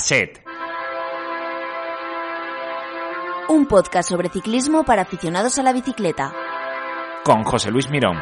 Cassette. Un podcast sobre ciclismo para aficionados a la bicicleta. Con José Luis Mirón.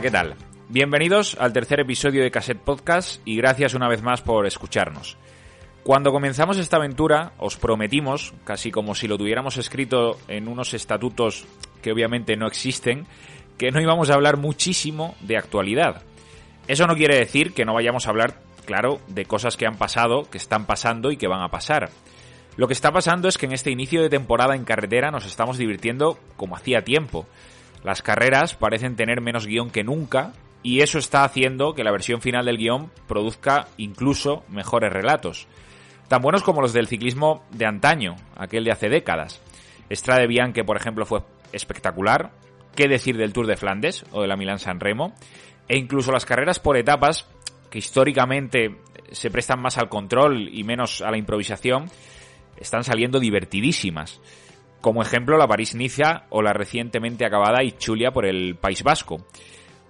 ¿Qué tal? Bienvenidos al tercer episodio de Cassette Podcast y gracias una vez más por escucharnos. Cuando comenzamos esta aventura os prometimos, casi como si lo tuviéramos escrito en unos estatutos que obviamente no existen, que no íbamos a hablar muchísimo de actualidad. Eso no quiere decir que no vayamos a hablar, claro, de cosas que han pasado, que están pasando y que van a pasar. Lo que está pasando es que en este inicio de temporada en carretera nos estamos divirtiendo como hacía tiempo. Las carreras parecen tener menos guion que nunca y eso está haciendo que la versión final del guion produzca incluso mejores relatos. Tan buenos como los del ciclismo de antaño, aquel de hace décadas. Strade Bianche, por ejemplo, fue espectacular. ¿Qué decir del Tour de Flandes o de la Milán San Remo? E incluso las carreras por etapas, que históricamente se prestan más al control y menos a la improvisación, están saliendo divertidísimas. Como ejemplo, la París-Niza o la recientemente acabada Ichulia por el País Vasco.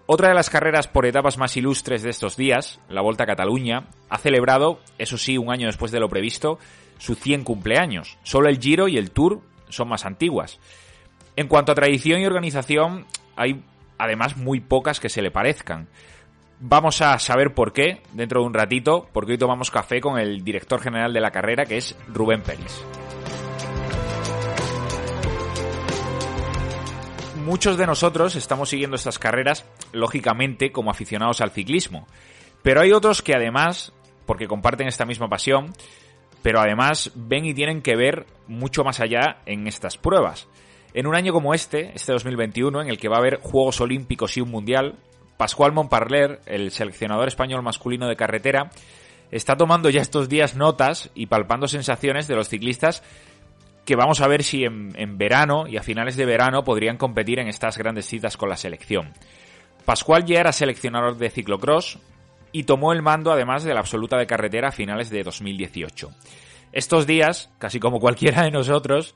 Otra de las carreras por etapas más ilustres de estos días, la Volta a Cataluña, ha celebrado, eso sí, un año después de lo previsto, su 100 cumpleaños. Solo el Giro y el Tour son más antiguas. En cuanto a tradición y organización, hay además muy pocas que se le parezcan. Vamos a saber por qué dentro de un ratito, porque hoy tomamos café con el director general de la carrera, que es Rubén Pérez. Muchos de nosotros estamos siguiendo estas carreras, lógicamente, como aficionados al ciclismo. Pero hay otros que además, porque comparten esta misma pasión, pero además ven y tienen que ver mucho más allá en estas pruebas. En un año como este, este 2021, en el que va a haber Juegos Olímpicos y un Mundial, Pascual Montparler, el seleccionador español masculino de carretera, está tomando ya estos días notas y palpando sensaciones de los ciclistas que vamos a ver si en, verano y a finales de verano podrían competir en estas grandes citas con la selección. Pascual ya era seleccionador de ciclocross y tomó el mando además de la absoluta de carretera a finales de 2018. Estos días, casi como cualquiera de nosotros,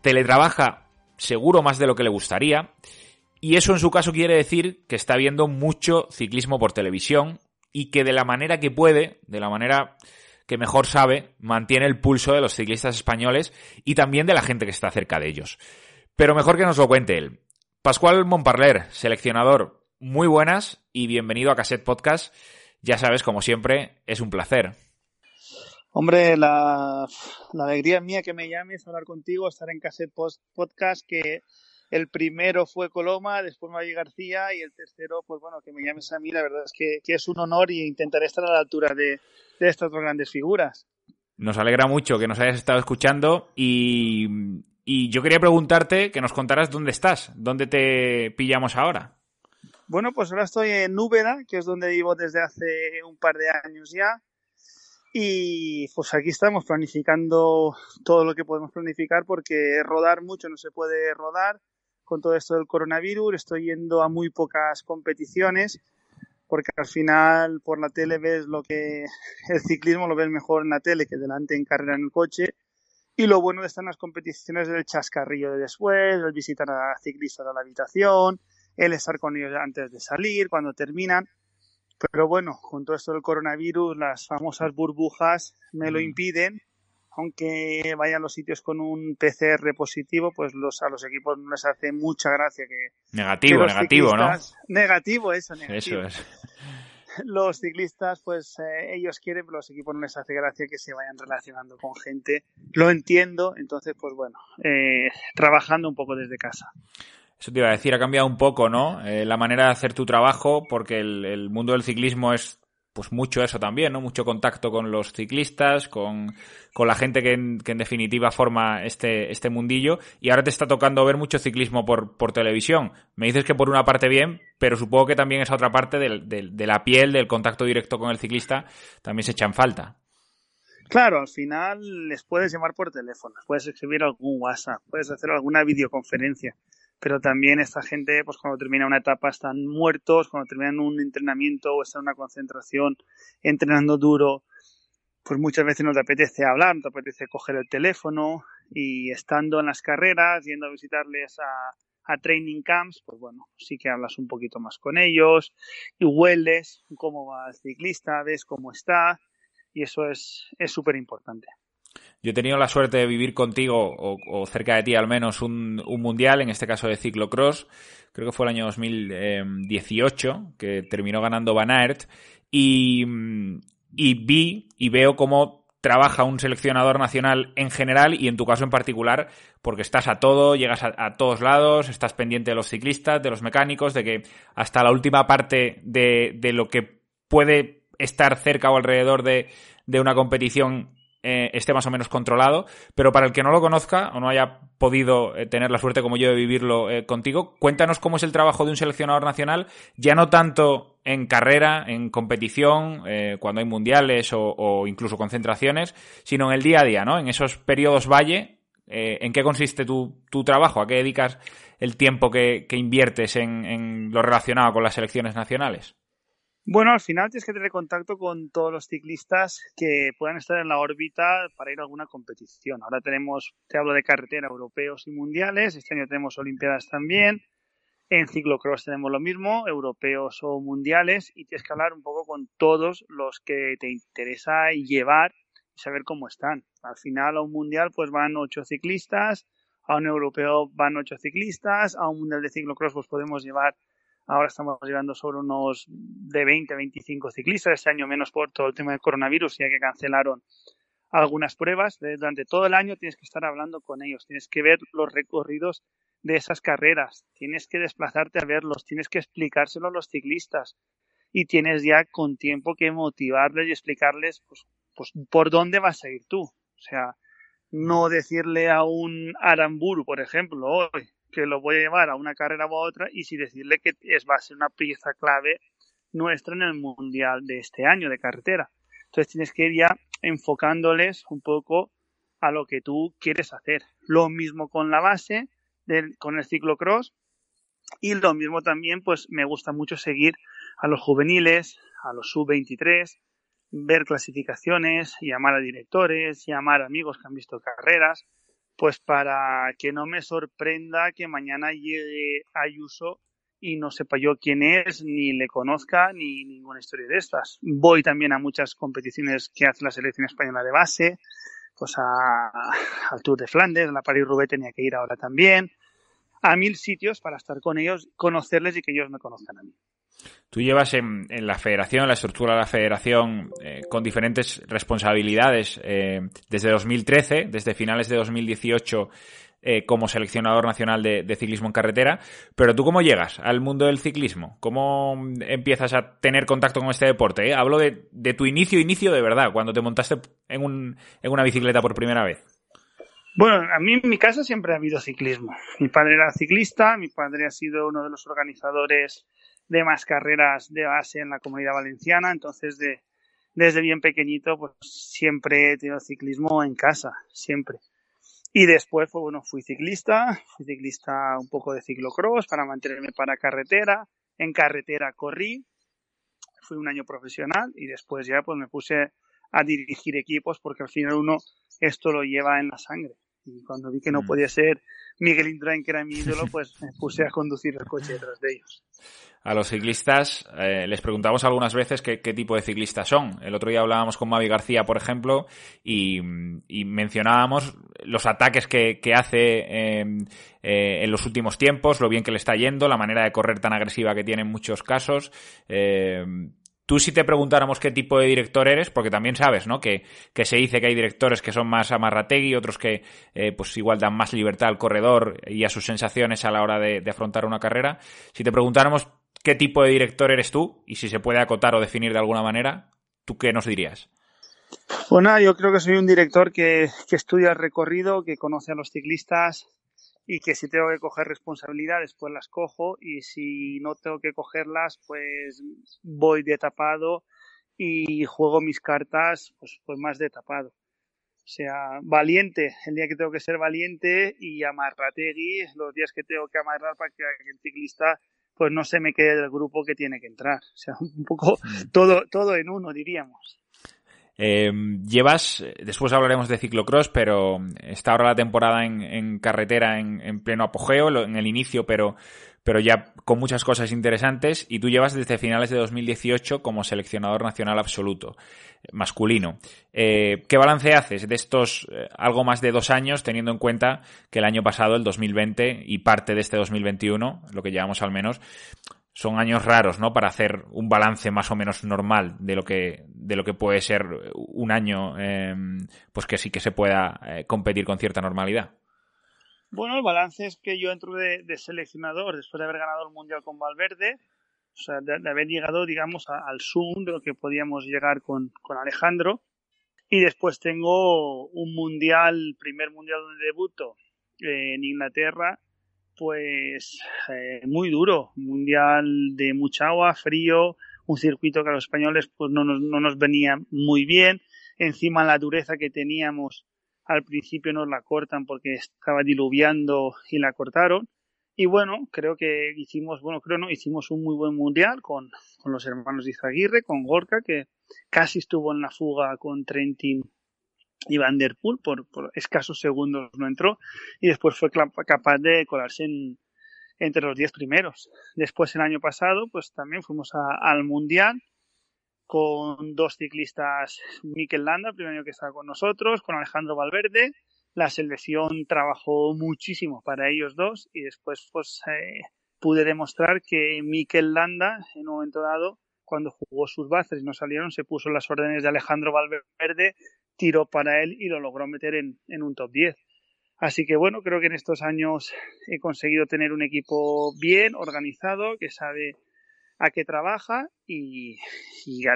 teletrabaja seguro más de lo que le gustaría y eso en su caso quiere decir que está viendo mucho ciclismo por televisión y que de la manera que puede, de la manera que mejor sabe, mantiene el pulso de los ciclistas españoles y también de la gente que está cerca de ellos. Pero mejor que nos lo cuente él. Pascual Montparler, seleccionador, muy buenas y bienvenido a Cassette Podcast. Ya sabes, como siempre, es un placer. Hombre, la, la alegría mía que me llames hablar contigo, estar en Cassette Podcast, que el primero fue Coloma, después Maggi García y el tercero, pues bueno, que me llames a mí, la verdad es que, es un honor y intentaré estar a la altura de, estas dos grandes figuras. Nos alegra mucho que nos hayas estado escuchando y, y yo quería preguntarte que nos contaras dónde estás, dónde te pillamos ahora. Bueno, pues ahora estoy en Úbeda, que es donde vivo desde hace un par de años ya. Y pues aquí estamos planificando todo lo que podemos planificar porque rodar mucho no se puede rodar con todo esto del coronavirus, estoy yendo a muy pocas competiciones porque al final por la tele ves lo que el ciclismo lo ves mejor en la tele que delante en carrera en el coche y lo bueno de estar en las competiciones es el chascarrillo de después, el visitar a ciclistas a la habitación, el estar con ellos antes de salir, cuando terminan. Pero bueno, con todo esto del coronavirus, las famosas burbujas me lo mm. impiden aunque vayan a los sitios con un PCR positivo, pues los, a los equipos no les hace mucha gracia que... Negativo, negativo, ¿no? Negativo, eso, negativo. Eso es. Los ciclistas, pues eh, ellos quieren, pero los equipos no les hace gracia que se vayan relacionando con gente. Lo entiendo, entonces, pues bueno, eh, trabajando un poco desde casa. Eso te iba a decir, ha cambiado un poco, ¿no? Eh, la manera de hacer tu trabajo, porque el mundo del ciclismo es pues mucho eso también, ¿no? Mucho contacto con los ciclistas, con, con la gente que en, que en, definitiva forma este, este mundillo. Y ahora te está tocando ver mucho ciclismo por, por televisión. Me dices que por una parte bien, pero supongo que también esa otra parte de, de la piel, del contacto directo con el ciclista, también se echa en falta. Claro, al final les puedes llamar por teléfono, puedes escribir algún WhatsApp, puedes hacer alguna videoconferencia, pero también esta gente, pues cuando termina una etapa están muertos, cuando terminan un entrenamiento o están en una concentración entrenando duro, pues muchas veces no te apetece hablar, no te apetece coger el teléfono y estando en las carreras, yendo a visitarles a, training camps, pues bueno, sí que hablas un poquito más con ellos y hueles cómo va el ciclista, ves cómo está y eso es súper importante. Yo he tenido la suerte de vivir contigo, o, cerca de ti al menos, un, mundial, en este caso de ciclocross. Creo que fue el año 2018, que terminó ganando Van Aert. Y, vi y veo cómo trabaja un seleccionador nacional en general y en tu caso en particular, porque estás a todo, llegas a, todos lados, estás pendiente de los ciclistas, de los mecánicos, de que hasta la última parte de, lo que puede estar cerca o alrededor de, de una competición eh, esté más o menos controlado, pero para el que no lo conozca o no haya podido eh, tener la suerte como yo de vivirlo eh, contigo, cuéntanos cómo es el trabajo de un seleccionador nacional, ya no tanto en carrera, en competición, cuando hay mundiales o, incluso concentraciones, sino en el día a día, ¿no? En esos periodos valle, ¿en qué consiste tu, trabajo? ¿A qué dedicas el tiempo que, inviertes en lo relacionado con las selecciones nacionales? Bueno, al final tienes que tener contacto con todos los ciclistas que puedan estar en la órbita para ir a alguna competición. Ahora tenemos, te hablo de carretera, europeos y mundiales. Este año tenemos Olimpiadas también. En ciclocross tenemos lo mismo, europeos o mundiales. Y tienes que hablar un poco con todos los que te interesa llevar y saber cómo están. Al final, a un mundial, pues van ocho ciclistas. A un europeo van ocho ciclistas. A un mundial de ciclocross, pues podemos llevar Ahora estamos llegando sobre unos de 20 a 25 ciclistas. Este año menos por todo el tema del coronavirus, ya que cancelaron algunas pruebas. Durante todo el año tienes que estar hablando con ellos, tienes que ver los recorridos de esas carreras, tienes que desplazarte a verlos, tienes que explicárselo a los ciclistas y tienes ya con tiempo que motivarles y explicarles pues, pues por dónde vas a ir tú. O sea, no decirle a un Aramburu, por ejemplo, hoy que lo voy a llevar a una carrera u otra y si decirle que es, va a ser una pieza clave nuestra en el mundial de este año de carretera. Entonces tienes que ir ya enfocándoles un poco a lo que tú quieres hacer. Lo mismo con la base, con el ciclocross y lo mismo también, pues me gusta mucho seguir a los juveniles, a los sub-23, ver clasificaciones, llamar a directores, llamar a amigos que han visto carreras, pues para que no me sorprenda que mañana llegue Ayuso y no sepa yo quién es, ni le conozca, ni ninguna historia de estas. Voy también a muchas competiciones que hace la selección española de base, pues a, al Tour de Flandes, a la París-Roubaix tenía que ir ahora también, a mil sitios para estar con ellos, conocerles y que ellos me conozcan a mí. Tú llevas en, la federación, en la estructura de la federación, eh, con diferentes responsabilidades eh, desde 2013, desde finales de 2018 eh, como seleccionador nacional de, ciclismo en carretera. Pero tú cómo llegas al mundo del ciclismo? ¿Cómo empiezas a tener contacto con este deporte? Hablo de, tu inicio, inicio de verdad, cuando te montaste en, un, en una bicicleta por primera vez. Bueno, a mí en mi casa siempre ha habido ciclismo. Mi padre era ciclista, mi padre ha sido uno de los organizadores de más carreras de base en la comunidad valenciana, entonces de, desde bien pequeñito pues siempre he tenido ciclismo en casa, siempre. Y después, pues bueno, fui ciclista, fui ciclista un poco de ciclocross para mantenerme para carretera, en carretera corrí, fui un año profesional y después ya pues me puse a dirigir equipos porque al final uno esto lo lleva en la sangre. Y cuando vi que no mm. podía ser Miguel Indurain, que era mi ídolo, pues me puse a conducir el coche detrás de ellos. A los ciclistas eh, les preguntamos algunas veces qué, tipo de ciclistas son. El otro día hablábamos con Mavi García, por ejemplo, y, mencionábamos los ataques que, hace em, eh, en los últimos tiempos, lo bien que le está yendo, la manera de correr tan agresiva que tiene en muchos casos. Tú si te preguntáramos qué tipo de director eres, porque también sabes, ¿no? Que, se dice que hay directores que son más amarrategui, otros que eh, pues igual dan más libertad al corredor y a sus sensaciones a la hora de, afrontar una carrera. Si te preguntáramos qué tipo de director eres tú, y si se puede acotar o definir de alguna manera, ¿tú qué nos dirías? Bueno, yo creo que soy un director que, que estudia el recorrido, que conoce a los ciclistas, y que si tengo que coger responsabilidades, pues las cojo y si no tengo que cogerlas, pues voy de tapado y juego mis cartas pues, pues más de tapado. sea valiente el día que tengo que ser valiente y amarrategui los días que tengo que amarrar para que el ciclista pues no se me quede del grupo que tiene que entrar. O sea, un poco todo, todo en uno, diríamos. Eh, llevas, después hablaremos de ciclocross, pero está ahora la temporada en, carretera en, pleno apogeo, en el inicio, pero, pero ya con muchas cosas interesantes. Y tú llevas desde finales de 2018 como seleccionador nacional absoluto, masculino. Eh, ¿Qué balance haces de estos eh, algo más de dos años, teniendo en cuenta que el año pasado, el 2020 y parte de este 2021, lo que llevamos al menos, son años raros, ¿no? Para hacer un balance más o menos normal de lo que, de lo que puede ser un año, em, pues que sí que se pueda eh, competir con cierta normalidad. Bueno, el balance es que yo entro de, seleccionador después de haber ganado el Mundial con Valverde, o sea, de, haber llegado, digamos, al Zoom de lo que podíamos llegar con, con Alejandro. Y después tengo un Mundial, primer Mundial donde debuto en Inglaterra, pues eh, muy duro, mundial de mucha agua, frío, un circuito que a los españoles pues no nos, no nos venía muy bien, encima la dureza que teníamos al principio nos la cortan porque estaba diluviando y la cortaron. Y bueno, creo que hicimos, bueno, creo no, hicimos un muy buen mundial con, con los hermanos de Izaguirre, con Gorka, que casi estuvo en la fuga con Trentin y Van Der Poel por, escasos segundos no entró y después fue capaz de colarse entre los diez primeros. Después el año pasado pues también fuimos al Mundial con dos ciclistas, Mikel Landa, el primer año que estaba con nosotros, con Alejandro Valverde. La selección trabajó muchísimo para ellos dos y después pues eh, pude demostrar que Mikel Landa en un momento dado cuando jugó sus bases y no salieron, se puso las órdenes de Alejandro Valverde tiró para él y lo logró meter en, un top 10. Así que bueno, creo que en estos años he conseguido tener un equipo bien organizado, que sabe a qué trabaja y,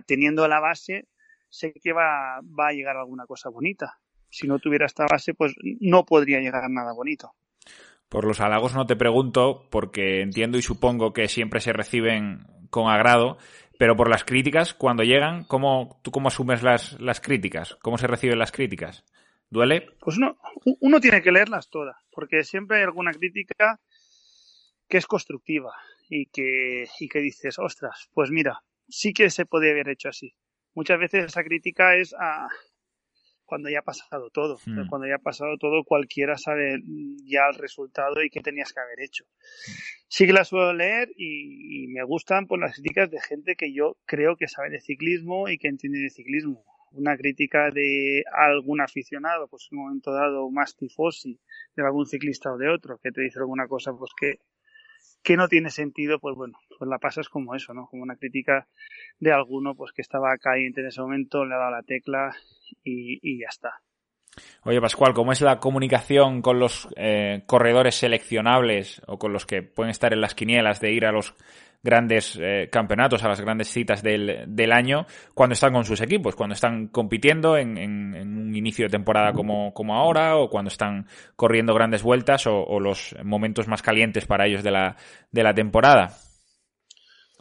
teniendo la base sé que va, va a llegar alguna cosa bonita. Si no tuviera esta base, pues no podría llegar nada bonito. Por los halagos no te pregunto, porque entiendo y supongo que siempre se reciben con agrado, pero por las críticas, cuando llegan, ¿cómo, ¿tú cómo asumes las, las críticas? ¿Cómo se reciben las críticas? ¿Duele? Pues uno, uno tiene que leerlas todas, porque siempre hay alguna crítica que es constructiva y que, y que dices, ostras, pues mira, sí que se podía haber hecho así. Muchas veces esa crítica es a, cuando ya ha pasado todo. Hmm. Cuando ya ha pasado todo, cualquiera sabe ya el resultado y qué tenías que haber hecho. Sí que las suelo leer y, me gustan por las críticas de gente que yo creo que sabe de ciclismo y que entiende de ciclismo. Una crítica de algún aficionado, pues en un momento dado más tifosi, de algún ciclista o de otro, que te dice alguna cosa pues que, que no tiene sentido, pues bueno, pues la pasas como eso, ¿no? Como una crítica de alguno pues que estaba caliente en ese momento, le ha dado la tecla y, ya está. Oye, Pascual, ¿cómo es la comunicación con los eh, corredores seleccionables o con los que pueden estar en las quinielas de ir a los grandes eh, campeonatos, a las grandes citas del, año, cuando están con sus equipos, cuando están compitiendo en, un inicio de temporada como, como, ahora, o cuando están corriendo grandes vueltas, o, los momentos más calientes para ellos de la, de la temporada?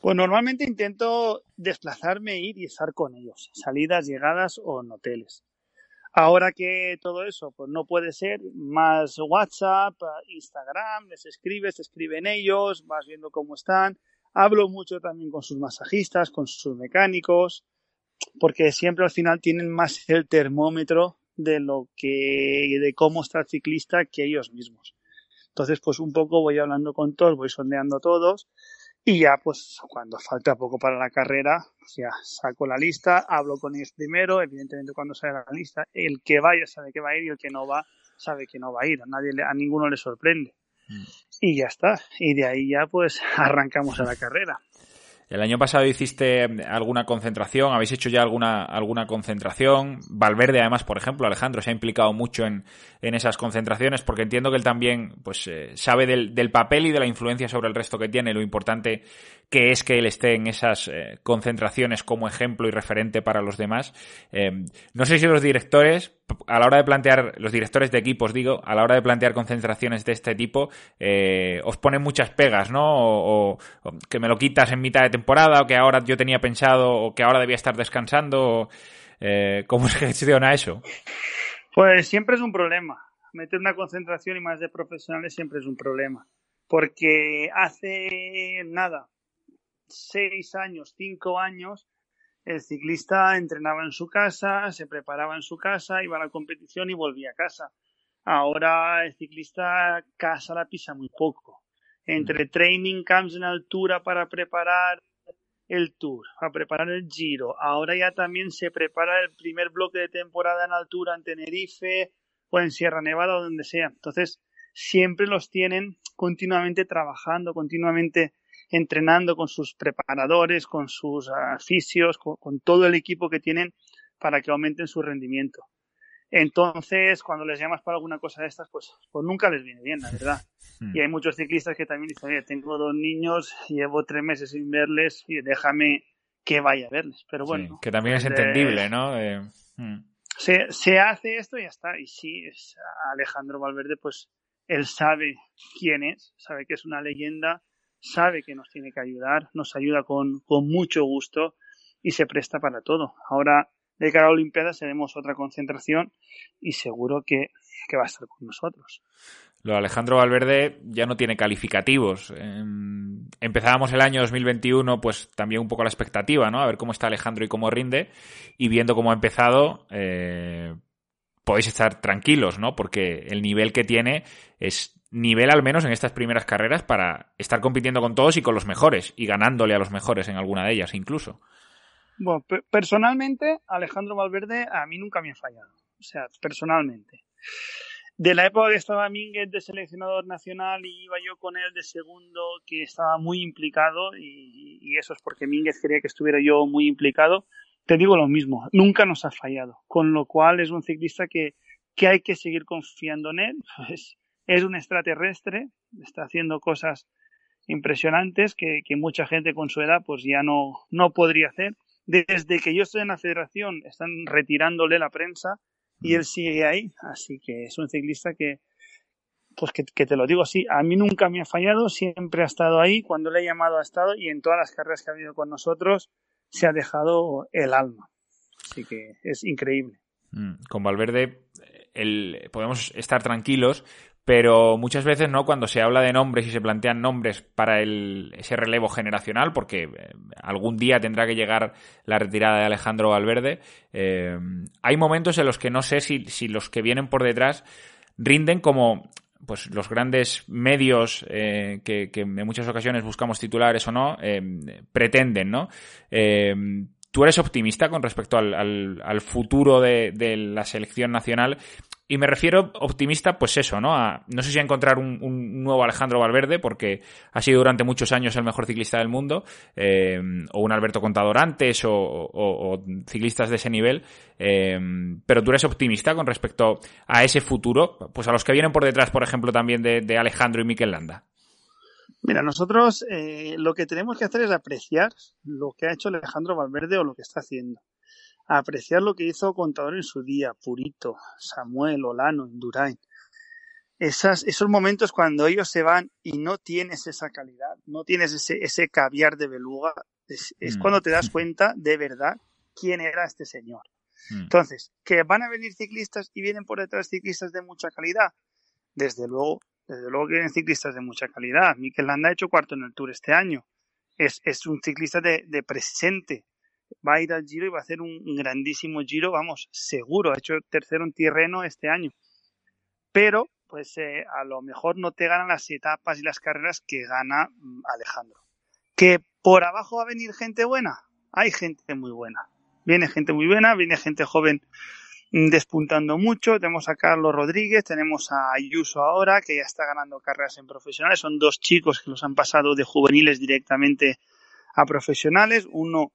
Pues normalmente intento desplazarme, ir y estar con ellos, salidas, llegadas o en hoteles. Ahora que todo eso pues no puede ser, más WhatsApp, Instagram, les escribes, te escriben ellos, vas viendo cómo están. Hablo mucho también con sus masajistas, con sus mecánicos, porque siempre al final tienen más el termómetro de lo que, de cómo está el ciclista que ellos mismos. Entonces, pues un poco voy hablando con todos, voy sondeando a todos y ya, pues, cuando falta poco para la carrera, pues ya saco la lista, hablo con ellos primero, evidentemente cuando sale la lista, el que vaya sabe que va a ir y el que no va sabe que no va a ir, a nadie, a ninguno le sorprende. Y ya está, y de ahí ya pues arrancamos a la carrera. El año pasado hiciste alguna concentración, habéis hecho ya alguna, alguna concentración. Valverde, además, por ejemplo, Alejandro se ha implicado mucho en, en esas concentraciones porque entiendo que él también pues, eh, sabe del, del, papel y de la influencia sobre el resto que tiene, lo importante que es que él esté en esas eh, concentraciones como ejemplo y referente para los demás. Eh, no sé si los directores, a la hora de plantear, los directores de equipos, digo, a la hora de plantear concentraciones de este tipo, eh, os ponen muchas pegas, ¿no? O, que me lo quitas en mitad de temporada, o que ahora yo tenía pensado, o que ahora debía estar descansando. ¿Cómo se gestiona eso? Pues siempre es un problema. Meter una concentración y más de profesionales siempre es un problema. Porque hace nada, seis años, cinco años, el ciclista entrenaba en su casa, se preparaba en su casa, iba a la competición y volvía a casa. Ahora el ciclista casa la pisa muy poco. Entre training camps en altura para preparar el tour, para preparar el giro. Ahora ya también se prepara el primer bloque de temporada en altura en Tenerife o en Sierra Nevada o donde sea. Entonces, siempre los tienen continuamente trabajando, continuamente entrenando con sus preparadores, con sus fisios, con, todo el equipo que tienen para que aumenten su rendimiento. Entonces, cuando les llamas para alguna cosa de estas, pues, pues nunca les viene bien, la verdad. Hmm. Y hay muchos ciclistas que también dicen, oye, tengo dos niños, llevo tres meses sin verles y déjame que vaya a verles. Pero bueno. que también es entendible, ¿no? Eh, hmm. se, se hace esto y ya está. Y sí, es Alejandro Valverde, pues él sabe quién es, sabe que es una leyenda sabe que nos tiene que ayudar, nos ayuda con, con mucho gusto y se presta para todo. Ahora, de cara a Olimpiadas, tenemos otra concentración y seguro que, que va a estar con nosotros. Lo de Alejandro Valverde ya no tiene calificativos. Em, empezábamos el año 2021, pues también un poco la expectativa, ¿no? A ver cómo está Alejandro y cómo rinde. Y viendo cómo ha empezado, eh, podéis estar tranquilos, ¿no? Porque el nivel que tiene es nivel al menos en estas primeras carreras para estar compitiendo con todos y con los mejores y ganándole a los mejores en alguna de ellas incluso. Bueno, personalmente Alejandro Valverde a mí nunca me ha fallado, o sea, personalmente. De la época que estaba Mínguez de seleccionador nacional y iba yo con él de segundo, que estaba muy implicado y, eso es porque Mínguez quería que estuviera yo muy implicado, te digo lo mismo, nunca nos ha fallado, con lo cual es un ciclista que, que hay que seguir confiando en él, pues es un extraterrestre, está haciendo cosas impresionantes que, mucha gente con su edad pues ya no, no podría hacer. Desde que yo estoy en la federación están retirándole la prensa y él sigue ahí, así que es un ciclista que, pues que, que, te lo digo así, a mí nunca me ha fallado, siempre ha estado ahí, cuando le he llamado ha estado y en todas las carreras que ha habido con nosotros se ha dejado el alma. Así que es increíble. Mm, con Valverde el, podemos estar tranquilos pero muchas veces, ¿no? Cuando se habla de nombres y se plantean nombres para el, ese relevo generacional, porque eh, algún día tendrá que llegar la retirada de Alejandro Valverde, eh, hay momentos en los que no sé si, si los que vienen por detrás rinden como pues los grandes medios eh, que, en muchas ocasiones buscamos titulares o no pretenden, ¿no? ¿Tú eres optimista con respecto al, al, al futuro de, de, la selección nacional y me refiero optimista, pues eso, ¿no? No sé si a encontrar un, nuevo Alejandro Valverde, porque ha sido durante muchos años el mejor ciclista del mundo, eh, o un Alberto Contador antes, o, ciclistas de ese nivel. Eh, pero tú eres optimista con respecto a ese futuro, pues a los que vienen por detrás, por ejemplo, también de, Alejandro y Miquel Landa. Mira, nosotros eh, lo que tenemos que hacer es apreciar lo que ha hecho Alejandro Valverde o lo que está haciendo apreciar lo que hizo Contador en su día, Purito, Samuel, Olano, Indurain. Esas, esos momentos cuando ellos se van y no tienes esa calidad, no tienes ese, ese caviar de beluga, es, mm. cuando te das cuenta de verdad quién era este señor. Mm. Entonces, que van a venir ciclistas y vienen por detrás ciclistas de mucha calidad. Desde luego, desde luego que vienen ciclistas de mucha calidad. Mikel Landa ha hecho cuarto en el Tour este año. Es, es un ciclista de, de presente, va a ir al Giro y va a hacer un grandísimo Giro, vamos, seguro, ha hecho tercero en Tirreno este año. Pero, pues eh, a lo mejor no te ganan las etapas y las carreras que gana mm, Alejandro. Que por abajo va a venir gente buena, hay gente muy buena. Viene gente muy buena, viene gente joven mm, despuntando mucho. Tenemos a Carlos Rodríguez, tenemos a Ayuso ahora, que ya está ganando carreras en profesionales. Son dos chicos que los han pasado de juveniles directamente a profesionales. Uno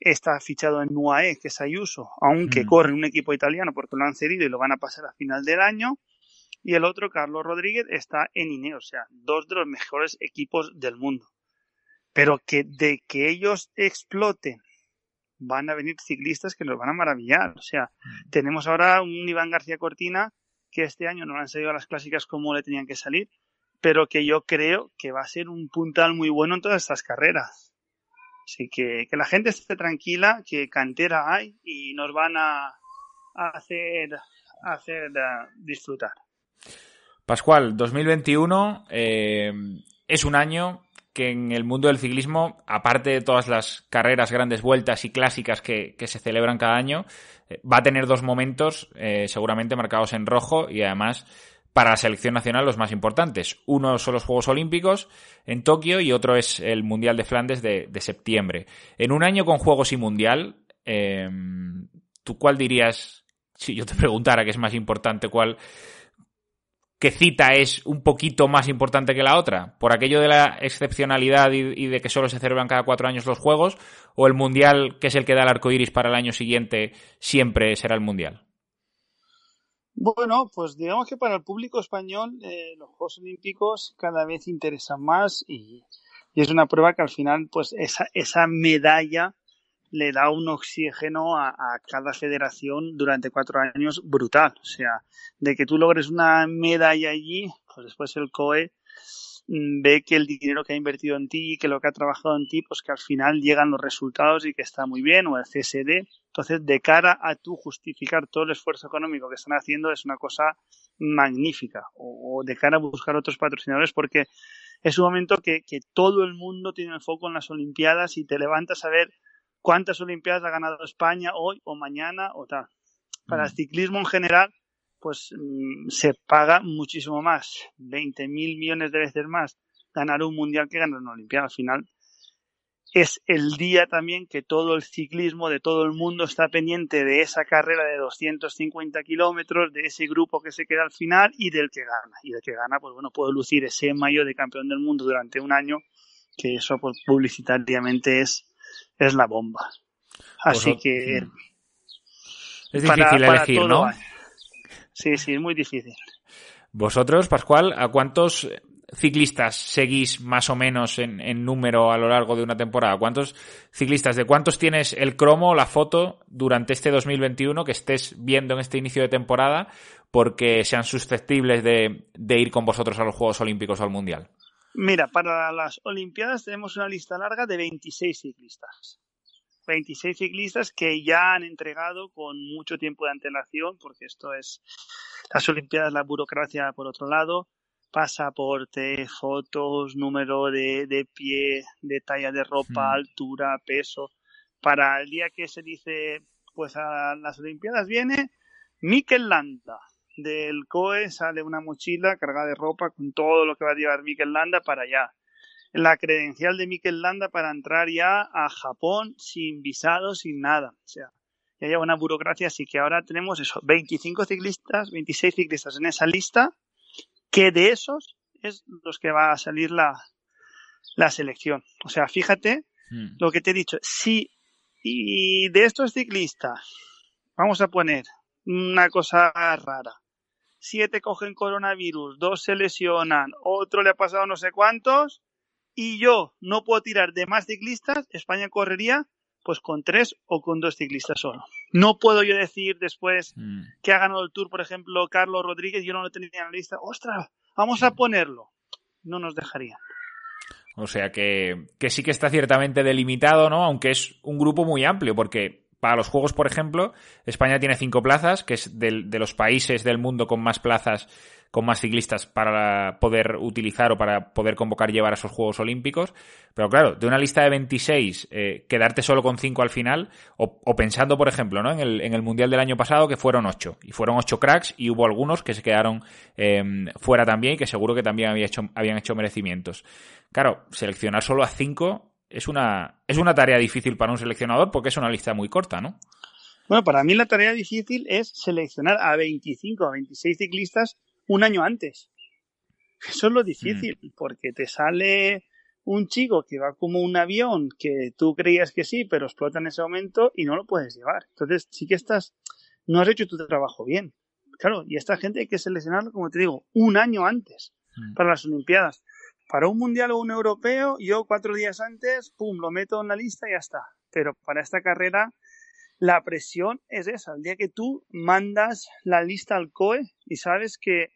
está fichado en UAE, que es Ayuso, aunque mm. corre un equipo italiano porque lo han cedido y lo van a pasar a final del año. Y el otro, Carlos Rodríguez, está en INE, o sea, dos de los mejores equipos del mundo. Pero que de que ellos exploten, van a venir ciclistas que los van a maravillar. O sea, mm. tenemos ahora un Iván García Cortina que este año no han salido a las clásicas como le tenían que salir, pero que yo creo que va a ser un puntal muy bueno en todas estas carreras. Así que, que la gente esté tranquila, que cantera hay y nos van a, hacer hacer disfrutar. Pascual, 2021 eh, es un año que en el mundo del ciclismo, aparte de todas las carreras, grandes vueltas y clásicas que, se celebran cada año, eh, va a tener dos momentos eh, seguramente marcados en rojo y además para la selección nacional los más importantes. Uno son los Juegos Olímpicos en Tokio y otro es el Mundial de Flandes de, septiembre. En un año con Juegos y Mundial, eh, ¿tú cuál dirías, si yo te preguntara qué es más importante, cuál qué cita es un poquito más importante que la otra? ¿Por aquello de la excepcionalidad y, de que solo se celebran cada cuatro años los Juegos? ¿O el Mundial, que es el que da el arco iris para el año siguiente, siempre será el Mundial? Bueno, pues digamos que para el público español eh, los Juegos Olímpicos cada vez interesan más y, es una prueba que al final, pues esa, esa medalla le da un oxígeno a, cada federación durante cuatro años brutal. O sea, de que tú logres una medalla allí, pues después el COE mm, ve que el dinero que ha invertido en ti, que lo que ha trabajado en ti, pues que al final llegan los resultados y que está muy bien, o el CSD. Entonces, de cara a tú justificar todo el esfuerzo económico que están haciendo, es una cosa magnífica. O, de cara a buscar otros patrocinadores, porque es un momento que, que todo el mundo tiene el foco en las Olimpiadas y te levantas a ver cuántas Olimpiadas ha ganado España hoy o mañana o tal. Para el mm. ciclismo en general, pues mm, se paga muchísimo más, 20 mil millones de veces más ganar un mundial que ganar una Olimpiada. Al final es el día también que todo el ciclismo de todo el mundo está pendiente de esa carrera de 250 kilómetros, de ese grupo que se queda al final y del que gana. Y del que gana, pues bueno, puede lucir ese mayo de campeón del mundo durante un año, que eso pues, publicitariamente es es la bomba. Así que... Mm. Es difícil elegir, ¿no? Sí, sí, es muy difícil. Vosotros, Pascual, ¿a cuántos ciclistas seguís más o menos en, número a lo largo de una temporada? ¿Cuántos ciclistas, de cuántos tienes el cromo, la foto durante este 2021 que estés viendo en este inicio de temporada porque sean susceptibles de, de ir con vosotros a los Juegos Olímpicos o al Mundial? Mira, para las Olimpiadas tenemos una lista larga de 26 ciclistas. 26 ciclistas que ya han entregado con mucho tiempo de antelación, porque esto es las Olimpiadas, la burocracia por otro lado, pasaporte, fotos, número de, de pie, de talla de ropa, hmm. altura, peso. Para el día que se dice, pues a las Olimpiadas viene Mikel Landa, del COE sale una mochila cargada de ropa con todo lo que va a llevar Mikel Landa para allá. La credencial de Mikel Landa para entrar ya a Japón sin visado, sin nada. O sea, ya lleva una burocracia, así que ahora tenemos eso, 25 ciclistas, 26 ciclistas en esa lista, que de esos es los que va a salir la, la selección. O sea, fíjate hmm. lo que te he dicho. Si y de estos ciclistas, vamos a poner una cosa rara siete cogen coronavirus, dos se lesionan, otro le ha pasado no sé cuántos, y yo no puedo tirar de más ciclistas, España correría pues con tres o con dos ciclistas solo. No puedo yo decir después mm. que ha ganado el Tour, por ejemplo, Carlos Rodríguez, yo no lo tenía en la lista, ostras, vamos a ponerlo. No nos dejaría. O sea que, que sí que está ciertamente delimitado, ¿no? Aunque es un grupo muy amplio, porque para los Juegos, por ejemplo, España tiene cinco plazas, que es de, los países del mundo con más plazas, con más ciclistas para poder utilizar o para poder convocar llevar a esos Juegos Olímpicos. Pero claro, de una lista de 26, eh, quedarte solo con cinco al final, o, pensando, por ejemplo, ¿no? en, el, en el Mundial del año pasado, que fueron ocho. Y fueron ocho cracks y hubo algunos que se quedaron em, fuera también y que seguro que también había hecho, habían hecho merecimientos. Claro, seleccionar solo a cinco es una, es una tarea difícil para un seleccionador porque es una lista muy corta, ¿no? Bueno, para mí la tarea difícil es seleccionar a 25 o 26 ciclistas un año antes. Eso es lo difícil, mm. porque te sale un chico que va como un avión que tú creías que sí, pero explota en ese momento y no lo puedes llevar. Entonces, sí que estás, no has hecho tu trabajo bien. Claro, y esta gente hay que seleccionarlo, como te digo, un año antes mm. para las Olimpiadas para un mundial o un europeo, yo cuatro días antes, pum, lo meto en la lista y ya está. Pero para esta carrera, la presión es esa. El día que tú mandas la lista al COE y sabes que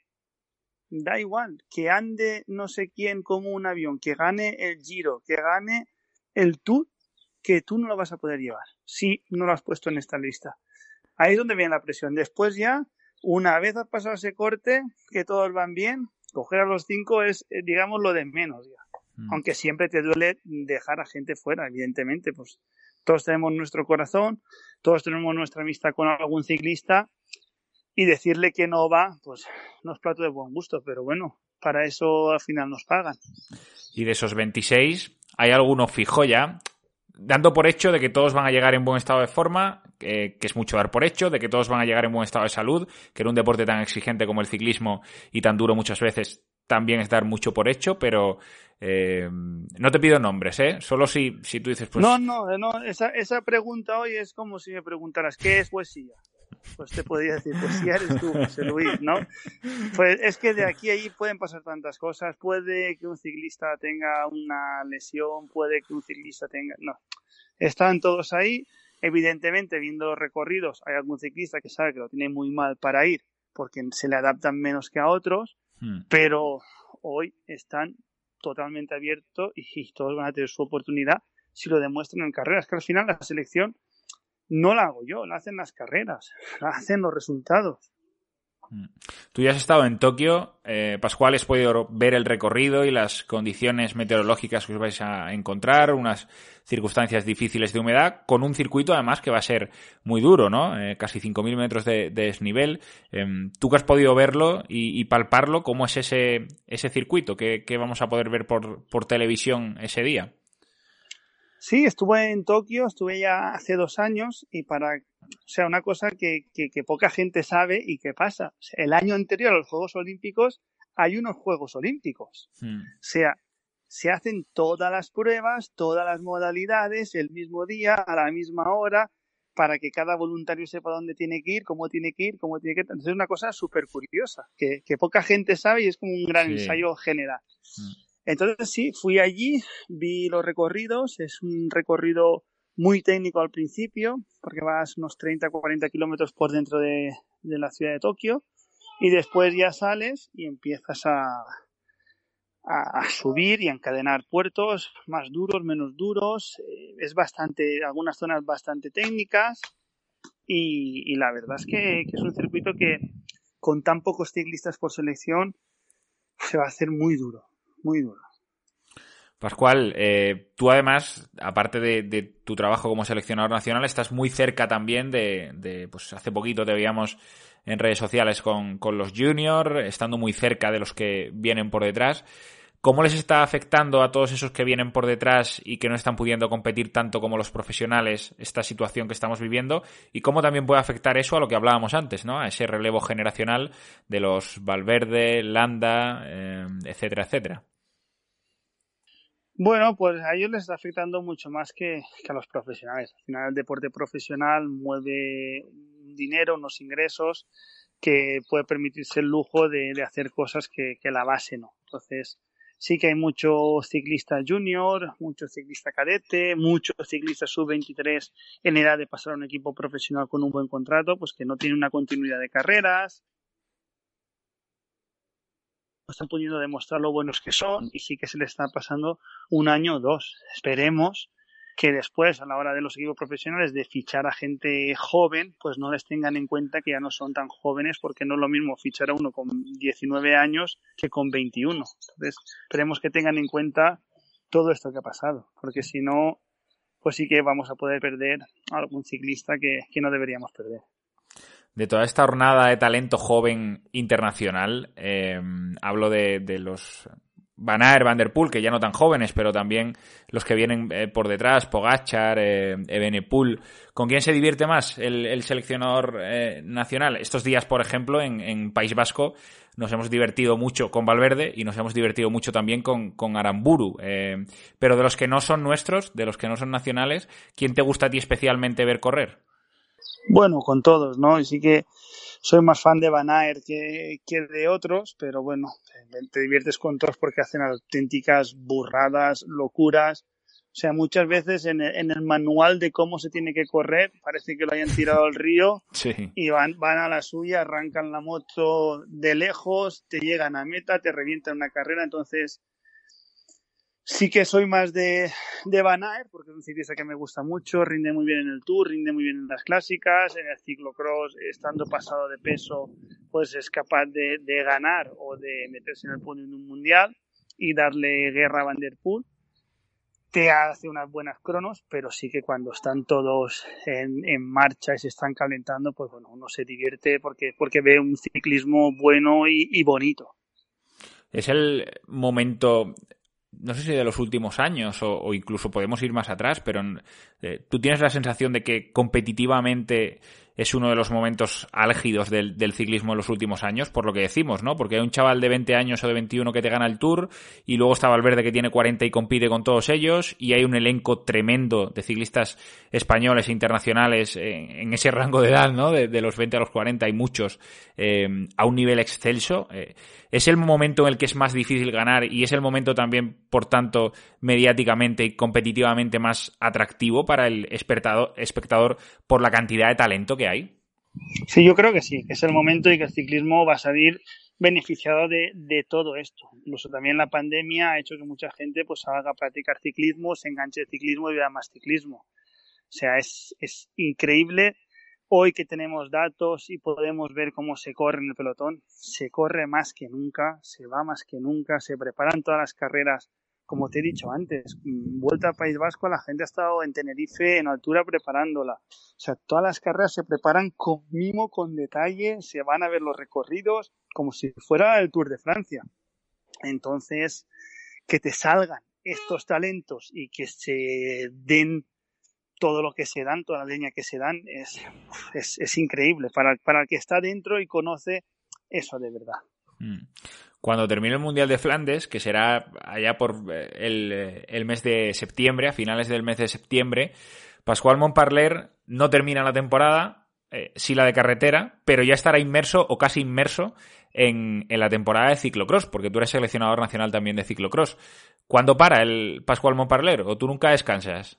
da igual, que ande no sé quién como un avión, que gane el Giro, que gane el Tour, que tú no lo vas a poder llevar si no lo has puesto en esta lista. Ahí es donde viene la presión. Después ya una vez has pasado ese corte, que todos van bien, coger a los cinco es, eh, digamos, lo de menos ya. Mm. Aunque siempre te duele dejar a gente fuera, evidentemente, pues todos tenemos nuestro corazón, todos tenemos nuestra amistad con algún ciclista y decirle que no va, pues no es plato de buen gusto, pero bueno, para eso al final nos pagan. Y de esos 26, ¿hay alguno fijo ya? Dando por hecho de que todos van a llegar en buen estado de forma, que es mucho dar por hecho, de que todos van a llegar en buen estado de salud, que en un deporte tan exigente como el ciclismo y tan duro muchas veces también es dar mucho por hecho, pero eh, no te pido nombres, ¿eh? Solo si, si tú dices... Pues... No, no, no esa, esa pregunta hoy es como si me preguntaras, ¿qué es poesía? Pues te podría decir, poesía eres tú, José Luis, ¿no? Pues es que de aquí a allí pueden pasar tantas cosas. Puede que un ciclista tenga una lesión, puede que un ciclista tenga... No, están todos ahí. Evidentemente, viendo los recorridos, hay algún ciclista que sabe que lo tiene muy mal para ir porque se le adaptan menos que a otros Hmm. Pero hoy están totalmente abiertos y, todos van a tener su oportunidad si lo demuestran en carreras. Que al final la selección no la hago yo, la hacen las carreras, la hacen los resultados. Mm. Tú ya has estado en Tokio, eh, Pascual, has podido ver el recorrido y las condiciones meteorológicas que os vais a encontrar, unas circunstancias difíciles de humedad, con un circuito además que va a ser muy duro, ¿no? Eh, casi 5.000 metros de, desnivel. Em, tú que has podido verlo y, palparlo, ¿cómo es ese, circuito? ¿Qué, vamos a poder ver por televisión ese día? Sí, estuve en Tokio, estuve ya hace dos años y para o sea, una cosa que, que, poca gente sabe y que pasa. el año anterior a los Juegos Olímpicos hay unos Juegos Olímpicos. Hmm. O sea, se hacen todas las pruebas, todas las modalidades, el mismo día, a la misma hora, para que cada voluntario sepa dónde tiene que ir, cómo tiene que ir, cómo tiene que ir. Entonces es una cosa súper curiosa, que, que, poca gente sabe y es como un gran ensayo general. Hmm. Entonces sí, fui allí, vi los recorridos, es un recorrido muy técnico al principio, porque vas unos 30 o 40 kilómetros por dentro de, la ciudad de Tokio, y después ya sales y empiezas a, a, subir y a encadenar puertos más duros, menos duros. Eh, es bastante, algunas zonas bastante técnicas, y, la verdad es que, que, es un circuito que con tan pocos ciclistas por selección se va a hacer muy duro, muy duro. Pascual, eh, tú además, aparte de, tu trabajo como seleccionador nacional, estás muy cerca también de, pues hace poquito te veíamos en redes sociales con, los juniors, estando muy cerca de los que vienen por detrás. ¿Cómo les está afectando a todos esos que vienen por detrás y que no están pudiendo competir tanto como los profesionales esta situación que estamos viviendo? ¿Y cómo también puede afectar eso a lo que hablábamos antes, ¿no? A ese relevo generacional de los Valverde, Landa, eh, etcétera, etcétera. Bueno, pues a ellos les está afectando mucho más que, a los profesionales. Al final el deporte profesional mueve dinero, unos ingresos que puede permitirse el lujo de, hacer cosas que, la base no. Entonces, sí que hay muchos ciclistas junior, muchos ciclistas cadete, muchos ciclistas sub-23 en edad de pasar a un equipo profesional con un buen contrato, pues que no tienen una continuidad de carreras, están pudiendo demostrar lo buenos que son y sí que se les está pasando un año o dos. Esperemos que después, a la hora de los equipos profesionales, de fichar a gente joven, pues no les tengan en cuenta que ya no son tan jóvenes, porque no es lo mismo fichar a uno con 19 años que con 21. Entonces, esperemos que tengan en cuenta todo esto que ha pasado, porque si no, pues sí que vamos a poder perder a algún ciclista que, que no deberíamos perder de toda esta jornada de talento joven internacional, eh, hablo de, los Van Aert, Van Der Poel, que ya no tan jóvenes, pero también los que vienen eh, por detrás, Pogachar, eh, Ebenepool. ¿Con quién se divierte más el, seleccionador eh, nacional? Estos días, por ejemplo, en, País Vasco nos hemos divertido mucho con Valverde y nos hemos divertido mucho también con, con Aramburu. pero de los que no son nuestros, de los que no son nacionales, ¿quién te gusta a ti especialmente ver correr? Bueno, con todos, ¿no? Y sí que soy más fan de Van Aert que, de otros, pero bueno, te diviertes con todos porque hacen auténticas burradas, locuras. O sea, muchas veces en el, manual de cómo se tiene que correr, parece que lo hayan tirado al río y van, van a la suya, arrancan la moto de lejos, te llegan a meta, te revientan una carrera. Entonces, Sí que soy más de, de Van Aert, porque es un ciclista que me gusta mucho, rinde muy bien en el Tour, rinde muy bien en las clásicas, en el ciclocross, estando pasado de peso, pues es capaz de, ganar o de meterse en el podio en un mundial y darle guerra a Van Der Poel. Te hace unas buenas cronos, pero sí que cuando están todos en, marcha y se están calentando, pues bueno, uno se divierte porque, porque ve un ciclismo bueno y bonito. Es el momento no sé si de los últimos años o, incluso podemos ir más atrás, pero eh, tú tienes la sensación de que competitivamente es uno de los momentos álgidos del, ciclismo en los últimos años, por lo que decimos, ¿no? Porque hay un chaval de 20 años o de 21 que te gana el Tour y luego está Valverde que tiene 40 y compite con todos ellos y hay un elenco tremendo de ciclistas españoles e internacionales en, ese rango de edad, ¿no? De, los 20 a los 40 hay muchos eh, a un nivel excelso. Eh, es el momento en el que es más difícil ganar y es el momento también, por tanto, mediáticamente y competitivamente más atractivo para el espectador por la cantidad de talento que hay? Sí, yo creo que sí, que es el momento y que el ciclismo va a salir beneficiado de, todo esto. Incluso también la pandemia ha hecho que mucha gente pues haga practicar ciclismo, se enganche de ciclismo y vea más ciclismo. O sea, es, es increíble hoy que tenemos datos y podemos ver cómo se corre en el pelotón. Se corre más que nunca, se va más que nunca, se preparan todas las carreras como te he dicho antes, mm, vuelta al País Vasco, la gente ha estado en Tenerife en altura preparándola. O sea, todas las carreras se preparan con mimo, con detalle, se van a ver los recorridos como si fuera el Tour de Francia. Entonces, que te salgan estos talentos y que se den todo lo que se dan, toda la leña que se dan, es, es, increíble para, para el que está dentro y conoce eso de verdad. Mm cuando termine el Mundial de Flandes, que será allá por eh, eh, el, mes de septiembre, a finales del mes de septiembre, Pascual Montparler no termina la temporada, eh, sí la de carretera, pero ya estará inmerso o casi inmerso en, la temporada de ciclocross, porque tú eres seleccionador nacional también de ciclocross. ¿Cuándo para el Pascual Montparler o tú nunca descansas?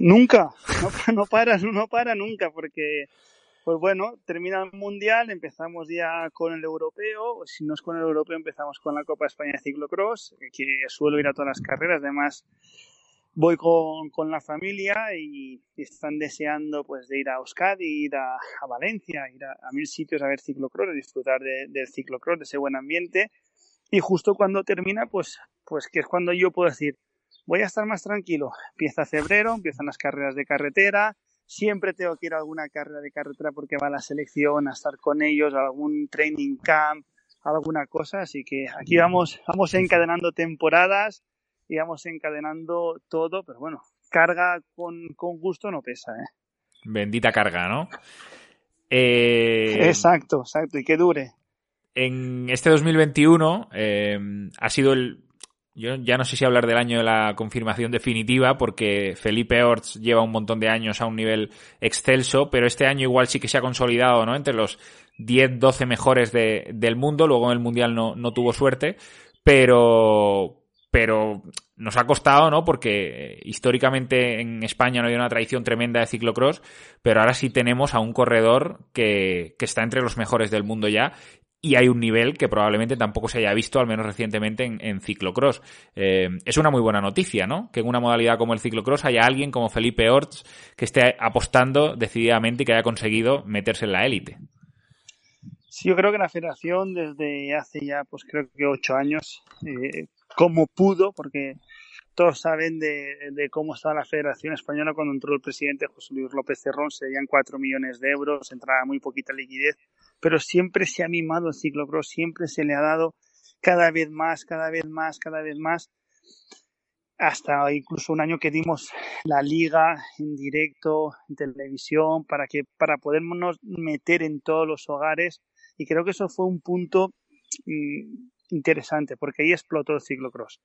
Nunca, no, no para, no para nunca, porque pues bueno, termina el Mundial, empezamos ya con el Europeo, si no es con el Europeo empezamos con la Copa España de Ciclocross, que suelo ir a todas las carreras, además voy con, la familia y, están deseando pues de ir a Euskadi, ir a, Valencia, ir a, mil sitios a ver ciclocross, disfrutar del ciclocross, de ese buen ambiente. Y justo cuando termina pues, pues que es cuando yo puedo decir voy a estar más tranquilo, empieza febrero, empiezan las carreras de carretera, siempre tengo que ir a alguna carrera de carretera porque va a la selección, a estar con ellos, a algún training camp, alguna cosa. Así que aquí vamos, vamos encadenando temporadas y vamos encadenando todo, pero bueno, carga con, gusto no pesa, ¿eh? Bendita carga, ¿no? Eh, exacto, exacto, y que dure. En este 2021 eh, ha sido el, yo ya no sé si hablar del año de la confirmación definitiva, porque Felipe Orts lleva un montón de años a un nivel excelso, pero este año igual sí que se ha consolidado, ¿no? Entre los 10, 12 mejores de, del mundo, luego en el Mundial no, no tuvo suerte, pero, pero nos ha costado, ¿no? Porque históricamente en España no hay una tradición tremenda de ciclocross, pero ahora sí tenemos a un corredor que, que está entre los mejores del mundo ya y hay un nivel que probablemente tampoco se haya visto, al menos recientemente, en, ciclocross. Eh, es una muy buena noticia, ¿no? Que en una modalidad como el ciclocross haya alguien como Felipe Orts que esté apostando decididamente y que haya conseguido meterse en la élite. Sí, yo creo que la federación desde hace ya, pues creo que ocho años, eh, como pudo, porque todos saben de, cómo estaba la Federación Española cuando entró el presidente José Luis López Cerrón, serían cuatro millones de euros, entraba muy poquita liquidez pero siempre se ha mimado el ciclocross, siempre se le ha dado cada vez más, cada vez más, cada vez más, hasta incluso un año que dimos la liga en directo, en televisión, para que, para podernos meter en todos los hogares, y creo que eso fue un punto mm, interesante, porque ahí explotó el ciclocross.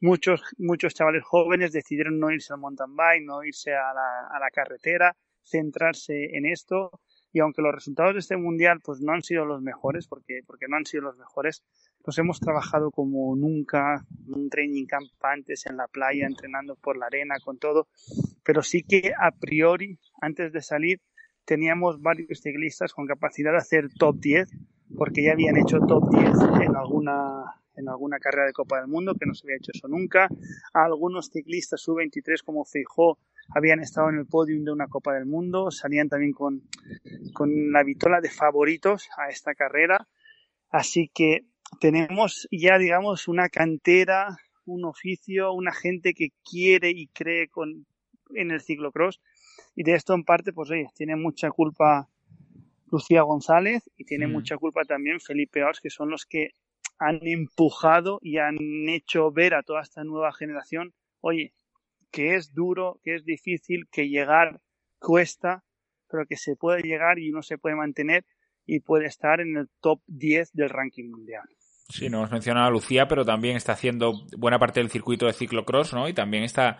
Muchos, muchos chavales jóvenes decidieron no irse al mountain bike, no irse a la, a la carretera, centrarse en esto. Y aunque los resultados de este mundial pues no han sido los mejores porque porque no han sido los mejores nos hemos trabajado como nunca un training camp antes en la playa entrenando por la arena con todo. Pero sí que a priori antes de salir teníamos varios ciclistas con capacidad de hacer top 10 porque ya habían hecho top 10 en alguna en alguna carrera de Copa del Mundo que no se había hecho eso nunca algunos ciclistas sub-23 como Feijó habían estado en el podium de una Copa del Mundo, salían también con, con la vitola de favoritos a esta carrera. Así que tenemos ya, digamos, una cantera, un oficio, una gente que quiere y cree con, en el ciclocross. Y de esto, en parte, pues oye, tiene mucha culpa Lucía González y tiene mucha culpa también Felipe Ors, que son los que han empujado y han hecho ver a toda esta nueva generación, oye, que es duro, que es difícil, que llegar cuesta, pero que se puede llegar y uno se puede mantener y puede estar en el top 10 del ranking mundial. Sí, no hemos mencionado a Lucía, pero también está haciendo buena parte del circuito de ciclocross, ¿no? Y también está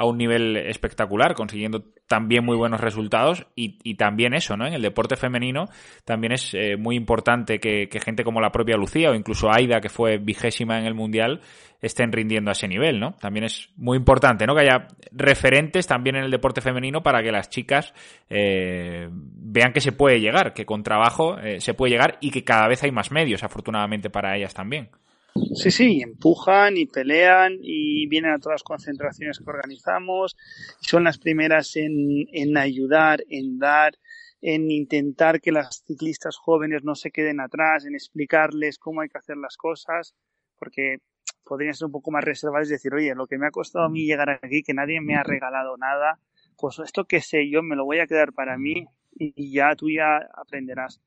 a un nivel espectacular, consiguiendo también muy buenos resultados y, y también eso, ¿no? En el deporte femenino también es eh, muy importante que, que, gente como la propia Lucía o incluso Aida, que fue vigésima en el Mundial, estén rindiendo a ese nivel, ¿no? También es muy importante, ¿no? Que haya referentes también en el deporte femenino para que las chicas eh, vean que se puede llegar, que con trabajo eh, se puede llegar y que cada vez hay más medios, afortunadamente, para ellas también. Sí, sí, empujan y pelean y vienen a todas las concentraciones que organizamos. Son las primeras en, en ayudar, en dar, en intentar que las ciclistas jóvenes no se queden atrás, en explicarles cómo hay que hacer las cosas, porque podrían ser un poco más reservadas y decir, oye, lo que me ha costado a mí llegar aquí, que nadie me ha regalado nada, pues esto que sé yo me lo voy a quedar para mí y ya tú ya aprenderás.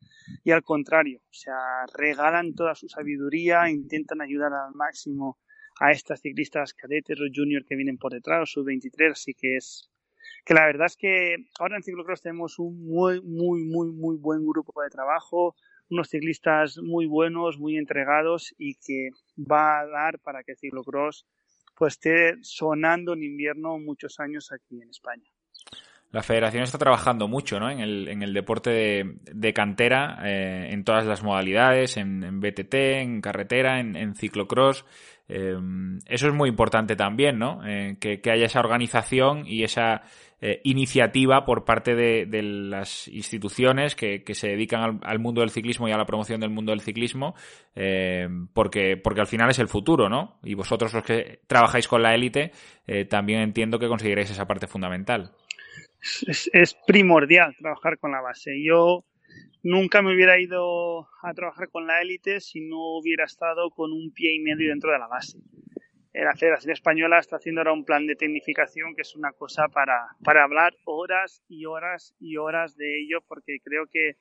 Y al contrario, o sea, regalan toda su sabiduría, intentan ayudar al máximo a estas ciclistas cadetes o junior que vienen por detrás, o sub-23, así que es que la verdad es que ahora en ciclocross tenemos un muy, muy, muy, muy buen grupo de trabajo, unos ciclistas muy buenos, muy entregados y que va a dar para que ciclocross pues esté sonando en invierno muchos años aquí en España. La federación está trabajando mucho ¿no? en, el, en el deporte de, cantera, eh, en todas las modalidades, en, en BTT, en carretera, en, ciclocross. Eh, eso es muy importante también, ¿no? Eh, que, haya esa organización y esa iniciativa por parte de, las instituciones que, se dedican al, al, mundo del ciclismo y a la promoción del mundo del ciclismo, porque, porque al final es el futuro, ¿no? Y vosotros los que trabajáis con la élite, también entiendo que conseguiréis esa parte fundamental es, primordial trabajar con la base. Yo nunca me hubiera ido a trabajar con la élite si no hubiera estado con un pie y medio dentro de la base. La Federación Española está haciendo ahora un plan de tecnificación que es una cosa para, para hablar horas y horas y horas de ello porque creo que,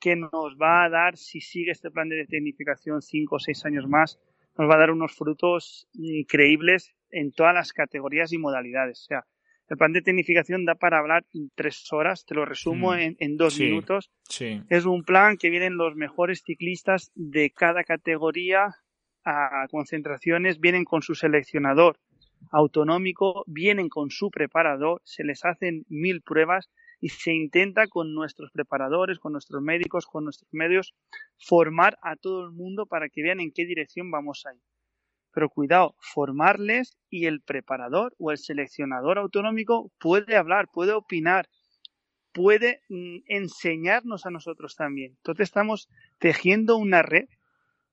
que nos va a dar, si sigue este plan de tecnificación cinco o seis años más, nos va a dar unos frutos increíbles en todas las categorías y modalidades. Sea, el plan de tecnificación da para hablar tres horas, te lo resumo mm. en, en, dos sí, minutos. Sí. Es un plan que vienen los mejores ciclistas de cada categoría a concentraciones, vienen con su seleccionador autonómico, vienen con su preparador, se les hacen mil pruebas y se intenta con nuestros preparadores, con nuestros médicos, con nuestros medios, formar a todo el mundo para que vean en qué dirección vamos a ir. Pero cuidado, formarles y el preparador o el seleccionador autonómico puede hablar, puede opinar, puede mm, enseñarnos a nosotros también. Entonces estamos tejiendo una red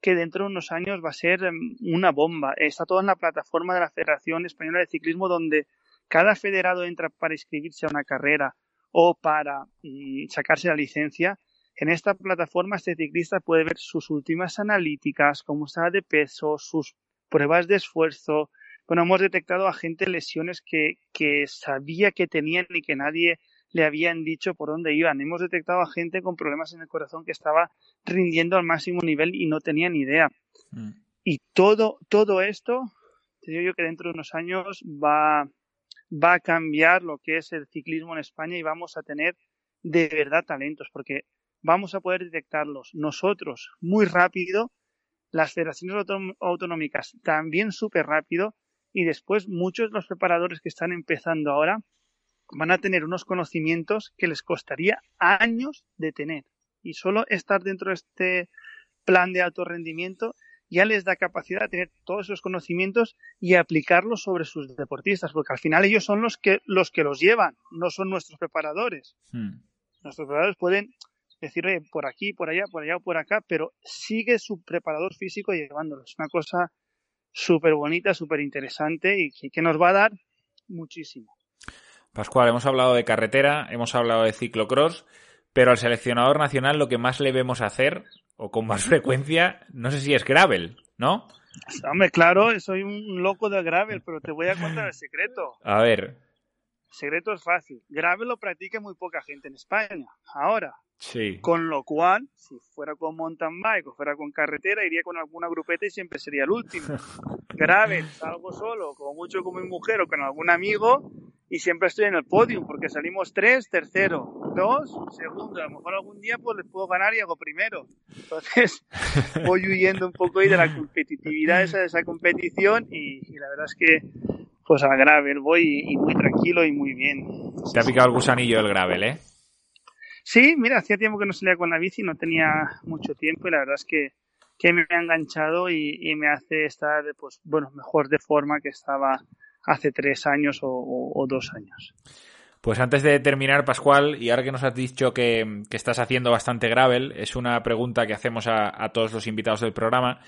que dentro de unos años va a ser mm, una bomba. Está todo en la plataforma de la Federación Española de Ciclismo donde cada federado entra para inscribirse a una carrera o para mm, sacarse la licencia. En esta plataforma este ciclista puede ver sus últimas analíticas, cómo está de peso, sus pruebas de esfuerzo. Bueno, hemos detectado a gente lesiones que, que sabía que tenían y que nadie le habían dicho por dónde iban. Hemos detectado a gente con problemas en el corazón que estaba rindiendo al máximo nivel y no tenía ni idea. Mm. Y todo, todo esto, te digo yo que dentro de unos años va, va a cambiar lo que es el ciclismo en España y vamos a tener de verdad talentos, porque vamos a poder detectarlos nosotros muy rápido las federaciones autonómicas también súper rápido y después muchos de los preparadores que están empezando ahora van a tener unos conocimientos que les costaría años de tener y solo estar dentro de este plan de alto rendimiento ya les da capacidad de tener todos esos conocimientos y aplicarlos sobre sus deportistas, porque al final ellos son los que los que los llevan, no son nuestros preparadores. Hmm. Nuestros preparadores pueden decir, oye, por aquí, por allá, por allá o por acá, pero sigue su preparador físico llevándolo. Es una cosa súper bonita, súper interesante y que, nos va a dar muchísimo. Pascual, hemos hablado de carretera, hemos hablado de ciclocross, pero al seleccionador nacional lo que más le vemos hacer, o con más frecuencia, no sé si es gravel, ¿no? Hombre, claro, soy un loco de gravel, pero te voy a contar el secreto. A ver. Secreto es fácil. Gravel lo practica muy poca gente en España. Ahora, Sí. Con lo cual, si fuera con mountain bike o fuera con carretera, iría con alguna grupeta y siempre sería el último. Grave, salgo solo, como mucho con mi mujer o con algún amigo, y siempre estoy en el podio, porque salimos tres, tercero, dos, segundo. A lo mejor algún día pues les puedo ganar y hago primero. Entonces, voy huyendo un poco ahí de la competitividad esa, de esa competición, y, y la verdad es que pues a gravel voy y, y muy tranquilo y muy bien. Te ha picado el gusanillo el gravel, ¿eh? Sí, mira, hacía tiempo que no salía con la bici, no tenía mucho tiempo y la verdad es que, que me ha enganchado y, y, me hace estar, pues, bueno, mejor de forma que estaba hace tres años o, o, o, dos años. Pues antes de terminar, Pascual, y ahora que nos has dicho que, que estás haciendo bastante gravel, es una pregunta que hacemos a, a todos los invitados del programa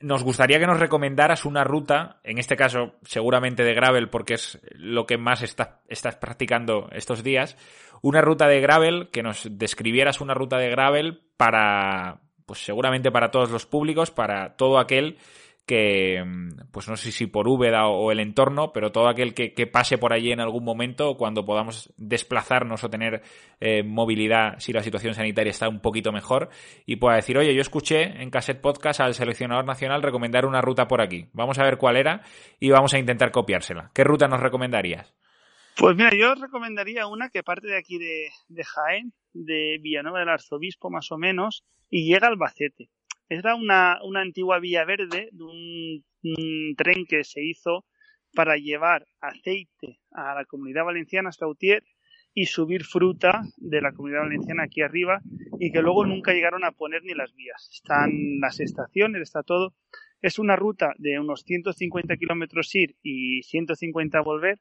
nos gustaría que nos recomendaras una ruta, en este caso seguramente de gravel porque es lo que más está, estás practicando estos días, una ruta de gravel, que nos describieras una ruta de gravel para, pues seguramente para todos los públicos, para todo aquel que, pues no sé si por Úbeda o el entorno, pero todo aquel que, pase por allí en algún momento, cuando podamos desplazarnos o tener eh, movilidad, si la situación sanitaria está un poquito mejor, y pueda decir, oye, yo escuché en Cassette Podcast al seleccionador nacional recomendar una ruta por aquí. Vamos a ver cuál era y vamos a intentar copiársela. ¿Qué ruta nos recomendarías? Pues mira, yo recomendaría una que parte de aquí de, de Jaén, de Villanueva del Arzobispo más o menos, y llega a Albacete era una, una antigua vía verde de un, un, tren que se hizo para llevar aceite a la comunidad valenciana hasta Utier y subir fruta de la comunidad valenciana aquí arriba y que luego nunca llegaron a poner ni las vías. Están las estaciones, está todo. Es una ruta de unos 150 kilómetros ir y 150 volver,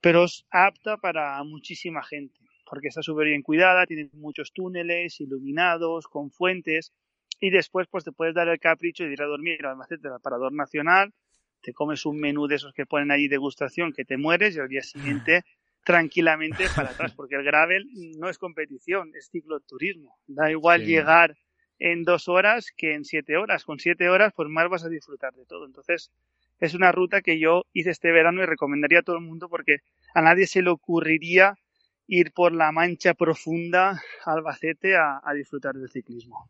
pero es apta para muchísima gente porque está súper bien cuidada, tiene muchos túneles iluminados, con fuentes y después pues te puedes dar el capricho de ir a dormir al Albacete del Parador Nacional, te comes un menú de esos que ponen ahí degustación que te mueres y al día siguiente tranquilamente para atrás, porque el gravel no es competición, es cicloturismo. Da igual sí. llegar en dos horas que en siete horas. Con siete horas pues más vas a disfrutar de todo. Entonces es una ruta que yo hice este verano y recomendaría a todo el mundo porque a nadie se le ocurriría ir por la mancha profunda Albacete a, a disfrutar del ciclismo.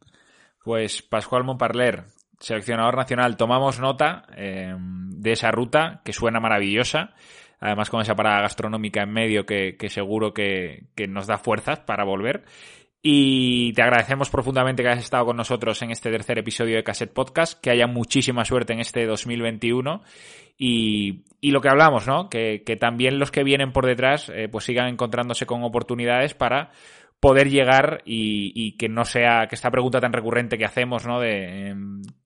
Pues Pascual Montparler, seleccionador nacional, tomamos nota eh, de esa ruta que suena maravillosa, además con esa parada gastronómica en medio que, seguro que, nos da fuerzas para volver. Y te agradecemos profundamente que hayas estado con nosotros en este tercer episodio de Cassette Podcast, que haya muchísima suerte en este 2021 y, y lo que hablamos, ¿no? Que, que, también los que vienen por detrás eh, pues sigan encontrándose con oportunidades para poder llegar y, y, que no sea que esta pregunta tan recurrente que hacemos, ¿no? De eh,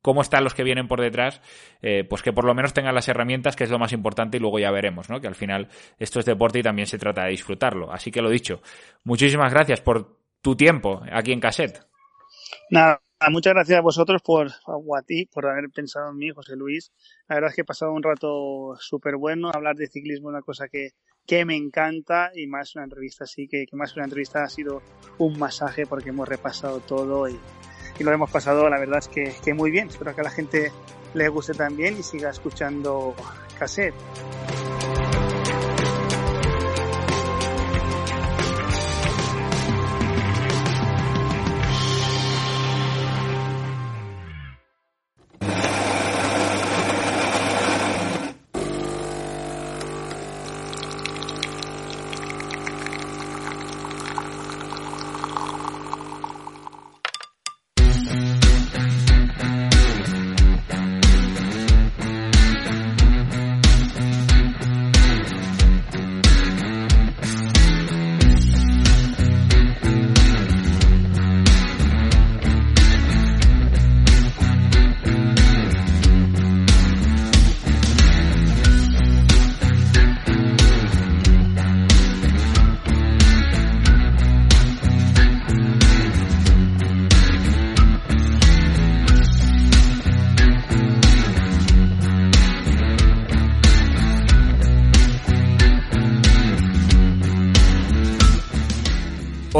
cómo están los que vienen por detrás, eh, pues que por lo menos tengan las herramientas, que es lo más importante, y luego ya veremos, ¿no? Que al final esto es deporte y también se trata de disfrutarlo. Así que lo dicho, muchísimas gracias por tu tiempo aquí en Cassette. Nada, muchas gracias a vosotros por, a ti, por haber pensado en mí, José Luis. La verdad es que he pasado un rato súper bueno. Hablar de ciclismo es una cosa que, que me encanta y más una entrevista así, que, que más una entrevista ha sido un masaje porque hemos repasado todo y, y lo hemos pasado, la verdad es que, que, muy bien. Espero que a la gente le guste también y siga escuchando cassette.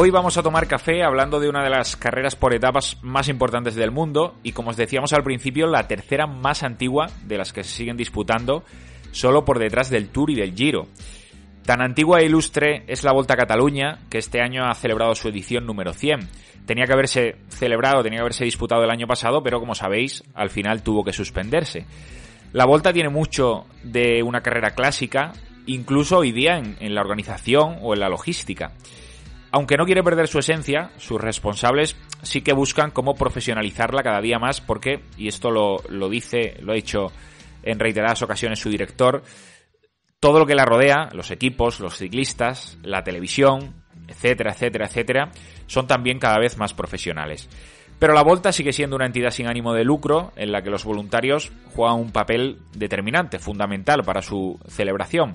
Hoy vamos a tomar café hablando de una de las carreras por etapas más importantes del mundo y como os decíamos al principio, la tercera más antigua de las que se siguen disputando, solo por detrás del Tour y del Giro. Tan antigua e ilustre es la Volta Cataluña, que este año ha celebrado su edición número 100. Tenía que haberse celebrado, tenía que haberse disputado el año pasado, pero como sabéis, al final tuvo que suspenderse. La Volta tiene mucho de una carrera clásica, incluso hoy día en la organización o en la logística. Aunque no quiere perder su esencia, sus responsables sí que buscan cómo profesionalizarla cada día más porque, y esto lo, lo dice, lo ha dicho en reiteradas ocasiones su director, todo lo que la rodea, los equipos, los ciclistas, la televisión, etcétera, etcétera, etcétera, son también cada vez más profesionales. Pero la Volta sigue siendo una entidad sin ánimo de lucro en la que los voluntarios juegan un papel determinante, fundamental para su celebración.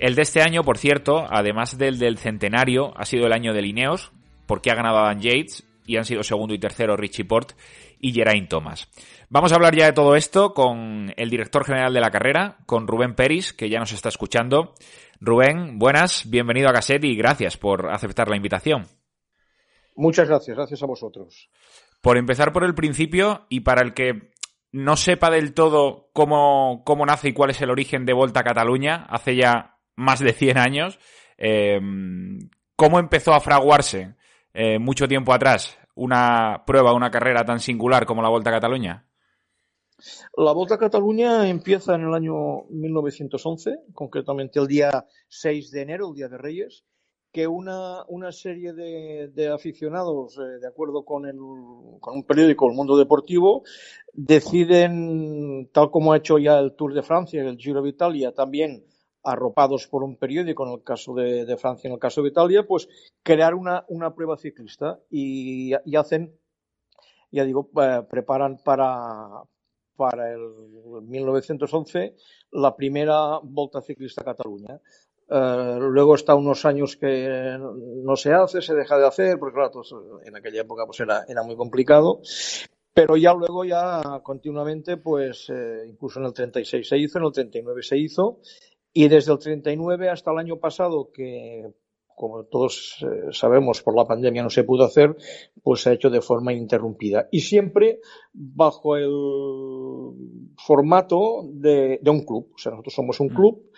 El de este año, por cierto, además del del centenario, ha sido el año de Lineos, porque ha ganado Adam Yates y han sido segundo y tercero Richie Port y Geraint Thomas. Vamos a hablar ya de todo esto con el director general de la carrera, con Rubén Peris, que ya nos está escuchando. Rubén, buenas, bienvenido a Cassette y gracias por aceptar la invitación. Muchas gracias, gracias a vosotros. Por empezar por el principio y para el que no sepa del todo cómo, cómo nace y cuál es el origen de Volta a Cataluña, hace ya más de 100 años. Eh, ¿Cómo empezó a fraguarse eh, mucho tiempo atrás una prueba, una carrera tan singular como la Volta a Cataluña? La Volta a Cataluña empieza en el año 1911, concretamente el día 6 de enero, el Día de Reyes, que una, una serie de, de aficionados, eh, de acuerdo con, el, con un periódico, El Mundo Deportivo, deciden, tal como ha hecho ya el Tour de Francia, el Giro de Italia, también arropados por un periódico, en el caso de, Francia, en el caso de Italia, pues crear una, una prueba ciclista y, hacen, ya digo, eh, preparan para, para el 1911 la primera Volta Ciclista a Cataluña. Uh, luego está unos años que no se hace, se deja de hacer, porque claro, pues, en aquella época pues era, era muy complicado. Pero ya luego, ya continuamente, pues eh, incluso en el 36 se hizo, en el 39 se hizo, y desde el 39 hasta el año pasado, que como todos eh, sabemos por la pandemia no se pudo hacer, pues se ha hecho de forma interrumpida. Y siempre bajo el formato de, de un club. O sea, nosotros somos un club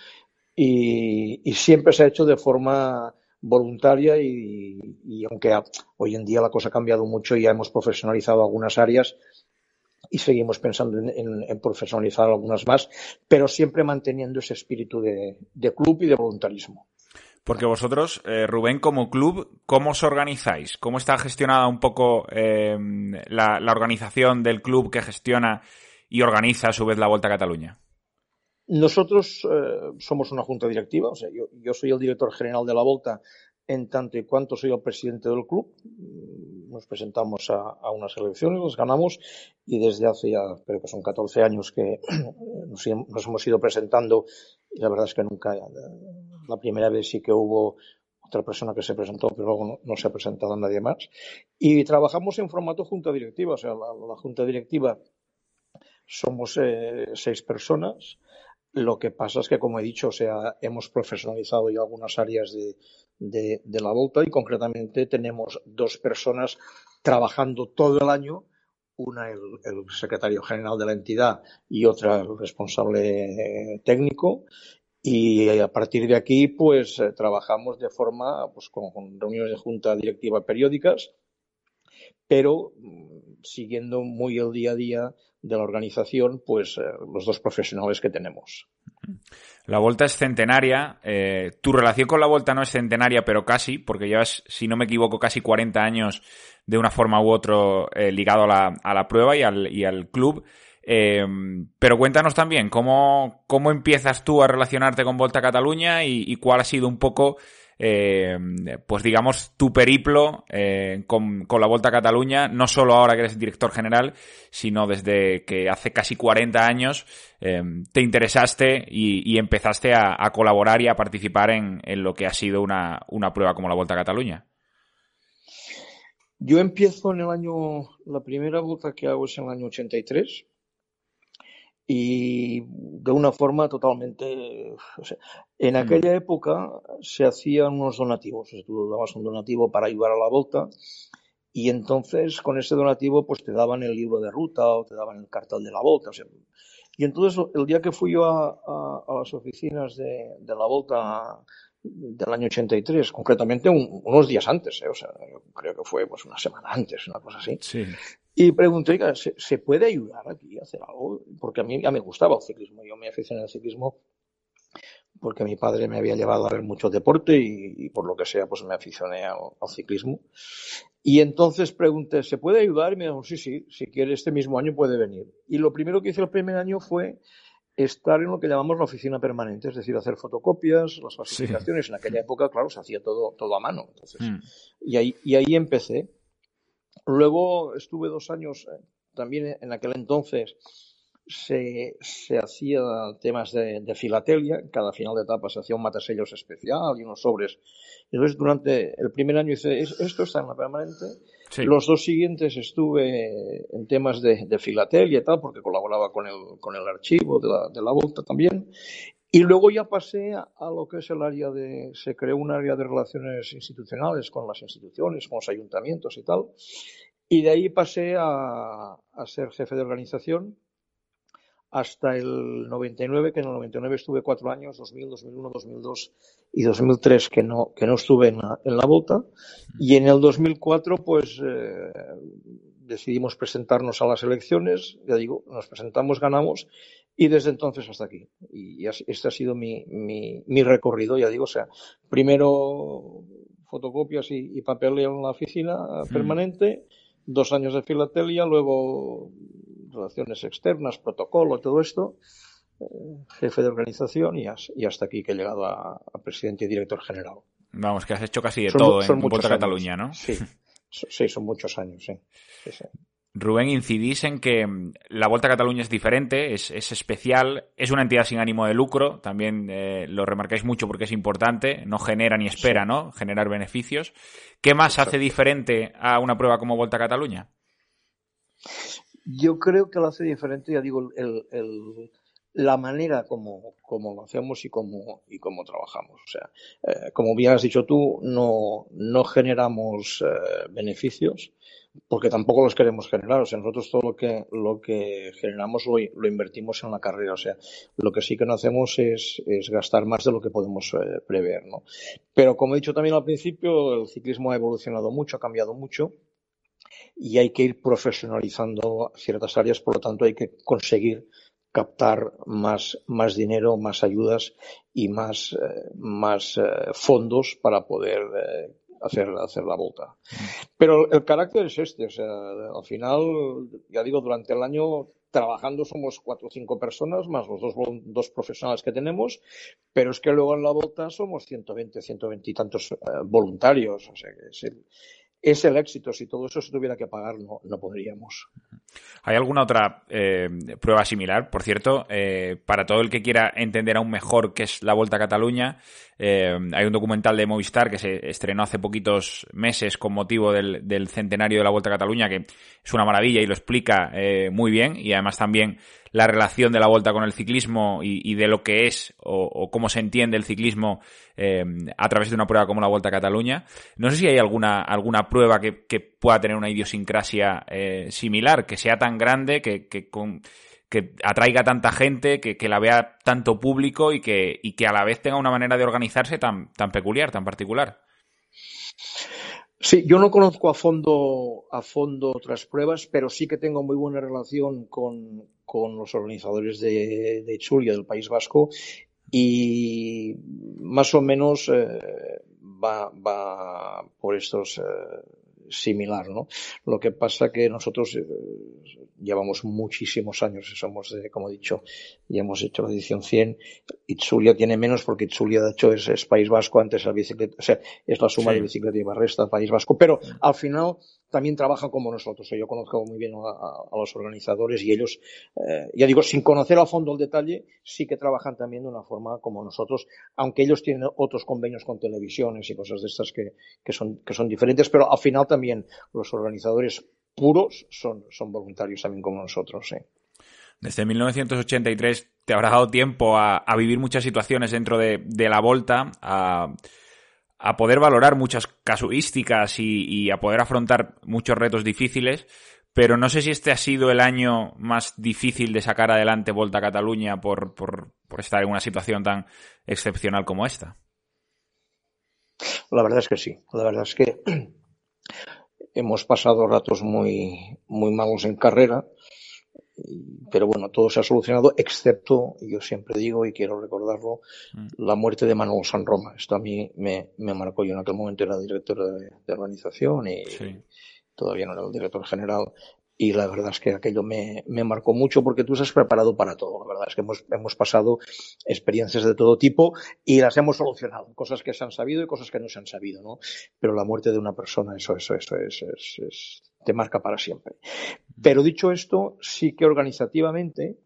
y, y siempre se ha hecho de forma voluntaria y, y aunque hoy en día la cosa ha cambiado mucho y ya hemos profesionalizado algunas áreas, y seguimos pensando en, en, en, profesionalizar algunas más, pero siempre manteniendo ese espíritu de, de club y de voluntarismo. Porque vosotros, eh, Rubén, como club, ¿cómo os organizáis? ¿Cómo está gestionada un poco eh, la, la, organización del club que gestiona y organiza a su vez la Vuelta a Cataluña? Nosotros eh, somos una junta directiva, o sea, yo, yo soy el director general de la Volta en tanto y cuanto soy el presidente del club. Nos presentamos a, unas elecciones, las ganamos y desde hace ya, creo que son 14 años que nos, hemos ido presentando y la verdad es que nunca, la primera vez sí que hubo otra persona que se presentó, pero luego no, no se ha presentado nadie más. Y trabajamos en formato junta directiva, o sea, la, la junta directiva somos eh, seis personas. Lo que pasa es que, como he dicho, o sea, hemos profesionalizado ya algunas áreas de, la Volta y concretamente tenemos dos personas trabajando todo el año una el, secretario general de la entidad y otra el responsable técnico y a partir de aquí pues eh, trabajamos de forma pues con, con, reuniones de junta directiva periódicas pero mm, siguiendo muy el día a día de la organización pues eh, los dos profesionales que tenemos la Volta es centenaria. Eh, tu relación con la Volta no es centenaria, pero casi, porque llevas, si no me equivoco, casi 40 años de una forma u otra eh, ligado a la, a la, prueba y al, y al club. Pero cuéntanos también cómo, cómo empiezas tú a relacionarte con Volta Cataluña y cuál ha sido un poco eh, pues digamos, tu periplo eh, con, la Volta a Cataluña, no solo ahora que eres director general, sino desde que hace casi 40 años eh, te interesaste y, empezaste a, colaborar y a participar en, lo que ha sido una, una prueba como la Volta a Cataluña. Yo empiezo en el año, la primera vuelta que hago es en el año 83 y de una forma totalmente... en aquella época se hacían unos donativos, tú dabas un donativo para ayudar a la volta y entonces con ese donativo pues te daban el libro de ruta o te daban el cartel de la volta. y entonces el día que fui yo a, las oficinas de, de la volta del año 83, concretamente unos días antes, ¿eh? o sea, creo que fue pues una semana antes, una cosa así. Sí. Y pregunté, ¿se, ¿se, puede ayudar aquí a hacer algo? Porque a mí ya me gustaba el ciclismo, yo me aficioné al ciclismo porque mi padre me había llevado a ver mucho deporte y, por lo que sea, pues me aficioné al, ciclismo. Y entonces pregunté, ¿se puede ayudar? Y me dijo, sí, sí, si quiere este mismo año puede venir. Y lo primero que hice el primer año fue estar en lo que llamamos la oficina permanente, es decir, hacer fotocopias, las falsificaciones. En aquella época, claro, se hacía todo, todo a mano. Entonces, mm. y, ahí, y ahí empecé. Luego estuve dos años, eh, también en aquel entonces se, se hacía temas de, de, filatelia, cada final de etapa se hacía un matasellos especial y unos sobres. Entonces, durante el primer año hice esto, está en la permanente. Los dos siguientes estuve en temas de, de, filatelia y tal, porque colaboraba con el, con el archivo de la, de la Volta también. Y luego ya pasé a, lo que es el área de, se creó un área de relaciones institucionales con las instituciones, con los ayuntamientos y tal. Y de ahí pasé a, a ser jefe de organización hasta el 99, que en el 99 estuve cuatro años, 2000, 2001, 2002 y 2003 que no, que no estuve en la, en la Volta. Y en el 2004 pues eh, decidimos presentarnos a las elecciones, ya digo, nos presentamos, ganamos y desde entonces hasta aquí. Y este ha sido mi, mi, mi recorrido, ya digo, o sea, primero fotocopias y, y papeleo en la oficina permanente, dos años de filatelia, luego relaciones externas, protocolo, todo esto, eh, jefe de organización y, hasta aquí que he llegado a, presidente y director general. Vamos, que has hecho casi de todo en Vuelta Cataluña, ¿no? Sí, sí, son muchos años, sí. Rubén, incidís en que mm, la Vuelta a Cataluña es diferente, es, especial, es una entidad sin ánimo de lucro, también eh, lo remarcáis mucho porque es importante, no genera ni espera, ¿no? Generar beneficios. ¿Qué más hace diferente a una prueba como Vuelta a Cataluña? Yo creo que lo hace diferente, ya digo, el, el, la manera como, como, lo hacemos y cómo, y trabajamos. O sea, eh, como bien has dicho tú, no, no generamos eh, beneficios porque tampoco los queremos generar. O sea, nosotros todo lo que, lo que generamos lo, lo invertimos en la carrera. O sea, lo que sí que no hacemos es, es gastar más de lo que podemos eh, prever, ¿no? Pero como he dicho también al principio, el ciclismo ha evolucionado mucho, ha cambiado mucho y hay que ir profesionalizando ciertas áreas, por lo tanto hay que conseguir captar más, más dinero, más ayudas y más, eh, más eh, fondos para poder eh, hacer, hacer la vuelta. Pero el carácter es este, o sea, al final, ya digo, durante el año trabajando somos cuatro o cinco personas, más los dos, dos profesionales que tenemos, pero es que luego en la vuelta somos 120, 120 y tantos voluntarios, o sea que es el, es el éxito. Si todo eso se tuviera que pagar, no, no podríamos. ¿Hay alguna otra eh, prueba similar? Por cierto, eh, para todo el que quiera entender aún mejor qué es la Vuelta a Cataluña, eh, hay un documental de Movistar que se estrenó hace poquitos meses con motivo del, del centenario de la Vuelta a Cataluña, que es una maravilla y lo explica muy bien y además también la relación de la vuelta con el ciclismo y, de lo que es o, cómo se entiende el ciclismo eh, a través de una prueba como la Vuelta a Cataluña. No sé si hay alguna, alguna prueba que, pueda tener una idiosincrasia eh, similar, que sea tan grande, que, que, que atraiga tanta gente, que, la vea tanto público y que, y que a la vez tenga una manera de organizarse tan, tan peculiar, tan particular. Sí, yo no conozco a fondo, a fondo otras pruebas, pero sí que tengo muy buena relación con, con los organizadores de, de Chulia del País Vasco y más o menos eh, va, va por estos eh, similar, ¿no? Lo que pasa que nosotros eh, llevamos muchísimos años, somos, de, como he dicho, ya hemos hecho la edición 100. Itzulia tiene menos porque Itzulia, de hecho, es, País Vasco, antes la bicicleta, o sea, es la suma de bicicleta y barresta, País Vasco, pero al final también trabajan como nosotros. Yo conozco muy bien a, los organizadores y ellos, eh, ya digo, sin conocer a fondo el detalle, sí que trabajan también de una forma como nosotros, aunque ellos tienen otros convenios con televisiones y cosas de estas que, que, son, que son diferentes, pero al final también los organizadores puros son, son voluntarios también como nosotros. Desde 1983 te habrá dado tiempo a, vivir muchas situaciones dentro de, la Volta, a, poder valorar muchas casuísticas y, a poder afrontar muchos retos difíciles. Pero no sé si este ha sido el año más difícil de sacar adelante Volta a Cataluña por, por estar en una situación tan excepcional como esta. La verdad es que sí. La verdad es que hemos pasado ratos muy, muy malos en carrera, pero bueno, todo se ha solucionado, excepto, yo siempre digo y quiero recordarlo, mm. la muerte de Manuel San Roma. Esto a mí me, me marcó. Yo en aquel momento era director de, organización y todavía no era el director general y la verdad es que aquello me, me, marcó mucho porque tú estás preparado para todo. La verdad es que hemos, hemos, pasado experiencias de todo tipo y las hemos solucionado. Cosas que se han sabido y cosas que no se han sabido, ¿no? Pero la muerte de una persona, eso, eso, eso es, es, es te marca para siempre. Pero dicho esto, sí que organizativamente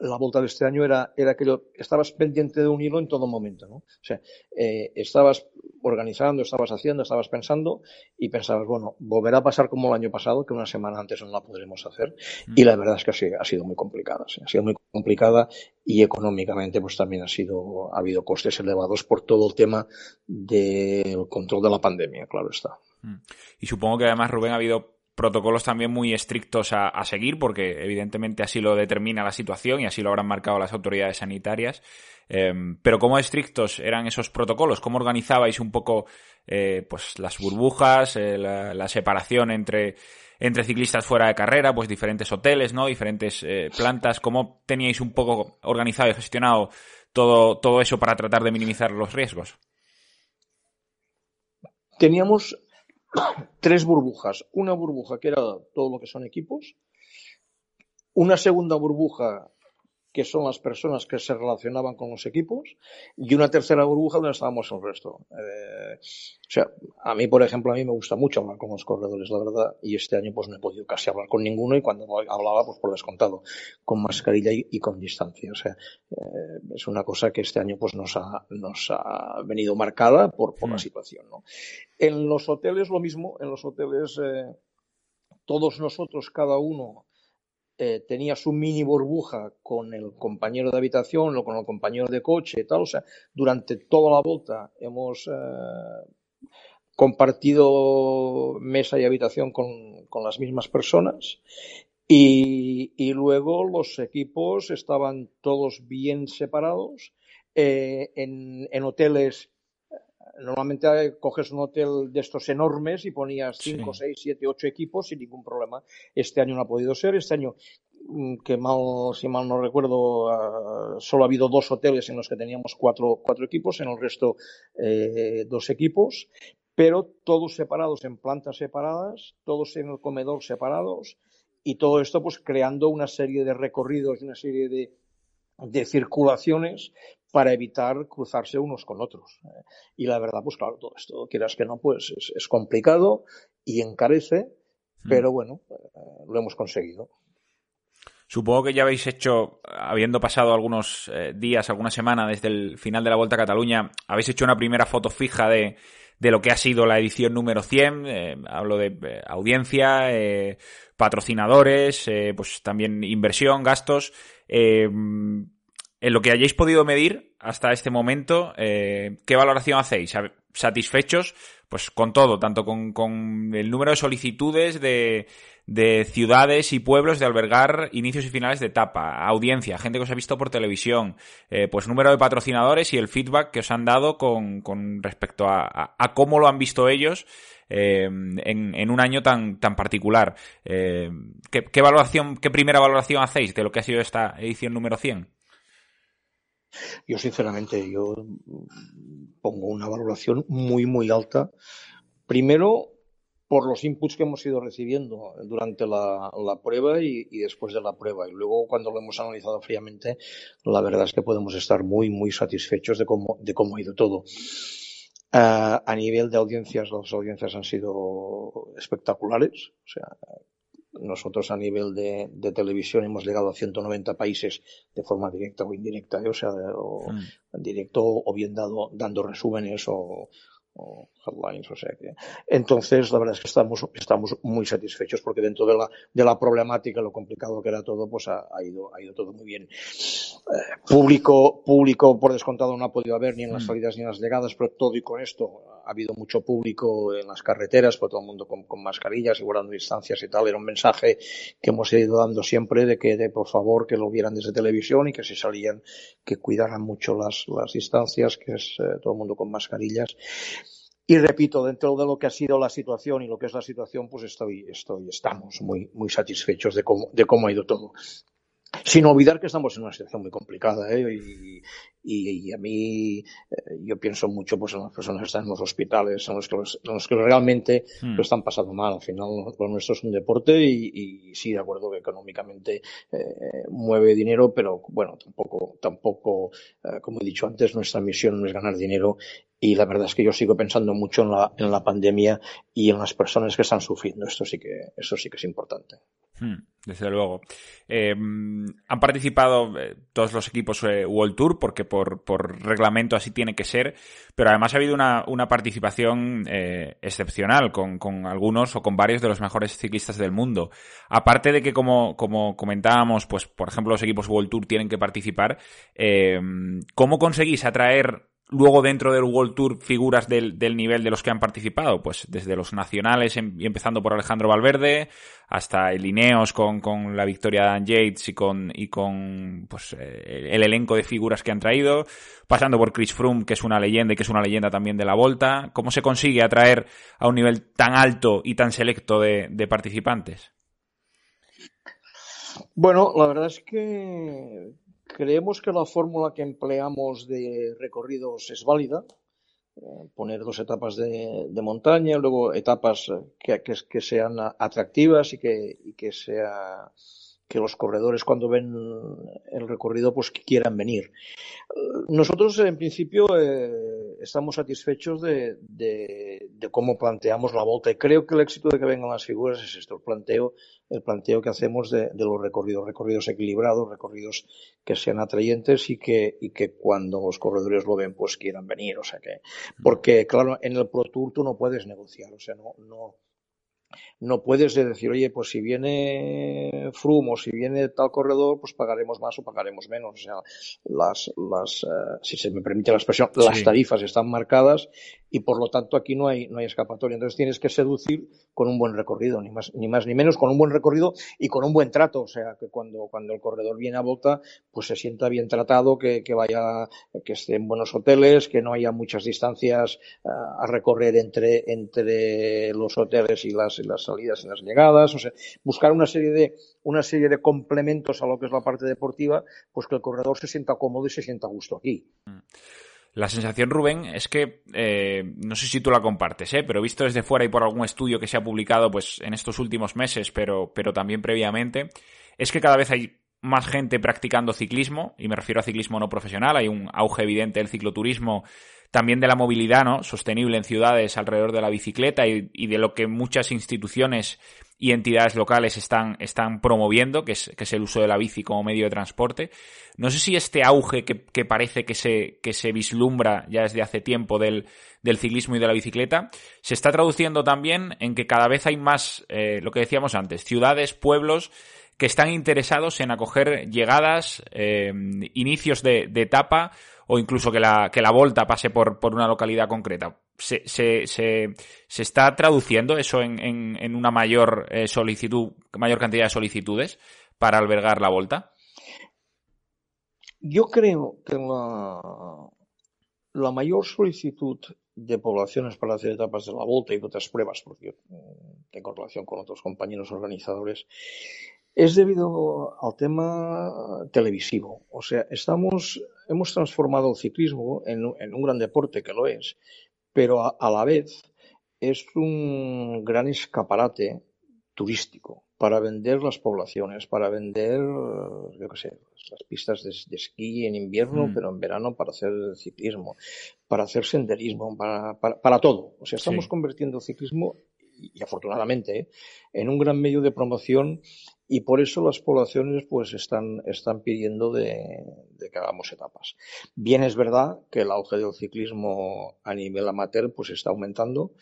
la vuelta de este año era, era que estabas pendiente de un hilo en todo momento, ¿no? O sea, eh, estabas organizando, estabas haciendo, estabas pensando y pensabas, bueno, volverá a pasar como el año pasado, que una semana antes no la podremos hacer. Mm. Y la verdad es que sí, ha sido muy complicada, ha sido muy complicada y económicamente pues también ha sido, ha habido costes elevados por todo el tema del control de la pandemia, claro está. Mm. Y supongo que además, Rubén, ha habido protocolos también muy estrictos a, seguir, porque evidentemente así lo determina la situación y así lo habrán marcado las autoridades sanitarias. Em, pero ¿cómo estrictos eran esos protocolos? ¿Cómo organizabais un poco eh, pues las burbujas, eh, la, separación entre, entre ciclistas fuera de carrera, pues diferentes hoteles, ¿no? Diferentes eh, plantas. ¿Cómo teníais un poco organizado y gestionado todo, todo eso para tratar de minimizar los riesgos? Teníamos tres burbujas. Una burbuja que era todo lo que son equipos, una segunda burbuja que son las personas que se relacionaban con los equipos, y una tercera burbuja donde estábamos el resto. Eh, o sea, a mí, por ejemplo, a mí me gusta mucho hablar con los corredores, la verdad, y este año pues no he podido casi hablar con ninguno, y cuando hablaba, pues por descontado, con mascarilla y, con distancia. O sea, eh, es una cosa que este año pues nos ha, nos ha venido marcada por, por la mm. situación, ¿no? En los hoteles lo mismo, en los hoteles eh, todos nosotros, cada uno, eh, tenía su mini burbuja con el compañero de habitación o con el compañero de coche y tal. O sea, durante toda la vuelta hemos eh, compartido mesa y habitación con, con las mismas personas. Y, y, luego los equipos estaban todos bien separados eh, en, en hoteles normalmente coges un hotel de estos enormes y ponías 5, 6, 7, 8 equipos sin ningún problema. Este año no ha podido ser. Este año, mm, que mal, si mal no recuerdo, ah, solo ha habido dos hoteles en los que teníamos cuatro, cuatro equipos, en el resto eh, dos equipos, pero todos separados en plantas separadas, todos en el comedor separados y todo esto pues creando una serie de recorridos y una serie de, de circulaciones para evitar cruzarse unos con otros. ¿eh? Y la verdad, pues claro, todo esto, quieras que no, pues es, complicado y encarece, hmm. pero bueno, eh, lo hemos conseguido. Supongo que ya habéis hecho, habiendo pasado algunos eh, días, alguna semana desde el final de la Vuelta a Cataluña, habéis hecho una primera foto fija de, de lo que ha sido la edición número 100. hablo de audiencia, patrocinadores, pues también inversión, gastos en lo que hayáis podido medir hasta este momento, eh, ¿qué valoración hacéis? ¿Satisfechos? Pues con todo, tanto con, el número de solicitudes de, ciudades y pueblos de albergar inicios y finales de etapa, audiencia, gente que os ha visto por televisión, eh, pues número de patrocinadores y el feedback que os han dado con, respecto a, cómo lo han visto ellos eh, en, un año tan, tan particular. ¿qué, ¿qué, valoración, qué primera valoración hacéis de lo que ha sido esta edición número 100? Yo, sinceramente, yo pongo una valoración muy, muy alta. Primero, por los inputs que hemos ido recibiendo durante la, prueba y, después de la prueba. Y luego, cuando lo hemos analizado fríamente, la verdad es que podemos estar muy, muy satisfechos de cómo, de cómo ha ido todo. a nivel de audiencias, las audiencias han sido espectaculares. O sea, nosotros a nivel de, televisión hemos llegado a 190 países de forma directa o indirecta, ¿eh? o sea, o mm. directo o bien dado, dando resúmenes o, headlines, o sea que. Entonces, la verdad es que estamos, estamos muy satisfechos porque dentro de la, de la problemática, lo complicado que era todo, pues ha, ido, ha ido todo muy bien. Eh, público, público, por descontado, no ha podido haber ni en las mm. salidas ni en las llegadas, pero todo y con esto ha habido mucho público en las carreteras, por todo el mundo con, con mascarillas y guardando distancias y tal. Era un mensaje que hemos ido dando siempre de que, por favor, que lo vieran desde televisión y que si salían, que cuidaran mucho las, las distancias, que es eh, todo el mundo con mascarillas. Y repito, dentro de lo que ha sido la situación y lo que es la situación, pues estoy, estoy, estamos muy, muy satisfechos de cómo, de cómo ha ido todo. Sin olvidar que estamos en una situación muy complicada, ¿eh? y, y, a mí eh, yo pienso mucho pues en las personas que están en los hospitales, en los que, los, que realmente hmm. lo están pasando mal. Al final lo nuestro es un deporte y, y sí, de acuerdo que económicamente eh, mueve dinero, pero bueno, tampoco, tampoco, eh, como he dicho antes, nuestra misión no es ganar dinero y la verdad es que yo sigo pensando mucho en la, en la pandemia y en las personas que están sufriendo. Esto sí que, eso sí que es importante. Hmm, desde luego. Eh, han participado eh, todos los equipos eh, World Tour porque por, por, reglamento así tiene que ser, pero además ha habido una, una participación excepcional con, con, algunos o con varios de los mejores ciclistas del mundo. Aparte de que, como, como comentábamos, pues por ejemplo los equipos World Tour tienen que participar, ¿cómo conseguís atraer luego dentro del World Tour figuras del, del, nivel de los que han participado, pues desde los nacionales, em, y empezando por Alejandro Valverde, hasta el Ineos con, con la victoria de Dan Yates y con, y con pues, eh, el elenco de figuras que han traído, pasando por Chris Froome, que es una leyenda y que es una leyenda también de la Volta. ¿Cómo se consigue atraer a un nivel tan alto y tan selecto de, de participantes? Bueno, la verdad es que Creemos que la fórmula que empleamos de recorridos es válida. Eh, poner dos etapas de, montaña, luego etapas que, que, sean atractivas y que, y que sea que los corredores cuando ven el recorrido pues quieran venir. Nosotros en principio eh, estamos satisfechos de, cómo planteamos la vuelta y creo que el éxito de que vengan las figuras es esto, el planteo, el planteo que hacemos de, los recorridos, recorridos equilibrados, recorridos que sean atrayentes y que, y que cuando los corredores lo ven pues quieran venir. O sea que, porque claro, en el Pro Tour tú no puedes negociar, o sea, no, no, no puedes decir, oye, pues si viene Froome o si viene tal corredor, pues pagaremos más o pagaremos menos. O sea, las, las eh, si se me permite la expresión, las tarifas están marcadas y por lo tanto aquí no hay, no hay escapatoria. Entonces tienes que seducir con un buen recorrido, ni más, ni más ni menos, con un buen recorrido y con un buen trato. O sea, que cuando, cuando el corredor viene a volta, pues se sienta bien tratado, que, que vaya, que esté en buenos hoteles, que no haya muchas distancias eh, a recorrer entre, entre los hoteles y las, y las salidas y las llegadas. O sea, buscar una serie de, una serie de complementos a lo que es la parte deportiva, pues que el corredor se sienta cómodo y se sienta a gusto aquí. Mm. La sensación, Rubén, es que, eh, no sé si tú la compartes, ¿eh? pero visto desde fuera y por algún estudio que se ha publicado pues, en estos últimos meses, pero, pero también previamente, es que cada vez hay más gente practicando ciclismo, y me refiero a ciclismo no profesional, hay un auge evidente del cicloturismo, también de la movilidad ¿no? sostenible en ciudades alrededor de la bicicleta y, de lo que muchas instituciones y entidades locales están, están promoviendo, que es, que es el uso de la bici como medio de transporte. No sé si este auge que, que parece que se, que se vislumbra ya desde hace tiempo del, del ciclismo y de la bicicleta, se está traduciendo también en que cada vez hay más, eh, lo que decíamos antes, ciudades, pueblos, que están interesados en acoger llegadas, eh, inicios de, etapa o incluso que la, que la volta pase por, por una localidad concreta se, se, se, se está traduciendo eso en, en, en una mayor eh, solicitud, mayor cantidad de solicitudes para albergar la vuelta? Yo creo que la, la mayor solicitud de poblaciones para hacer etapas de la vuelta y otras pruebas, porque mm, tengo relación con otros compañeros organizadores, es debido al tema televisivo. O sea, estamos, hemos transformado el ciclismo en, en un gran deporte que lo es, pero a, la vez es un gran escaparate turístico para vender las poblaciones, para vender, yo qué sé, las pistas de, esquí en invierno, mm. pero en verano para hacer ciclismo, para hacer senderismo, para, para, todo. O sea, estamos convirtiendo el ciclismo, y, afortunadamente, en un gran medio de promoción y por eso las poblaciones pues están, están pidiendo de, que hagamos etapas. Bien es verdad que el auge del ciclismo a nivel amateur pues está aumentando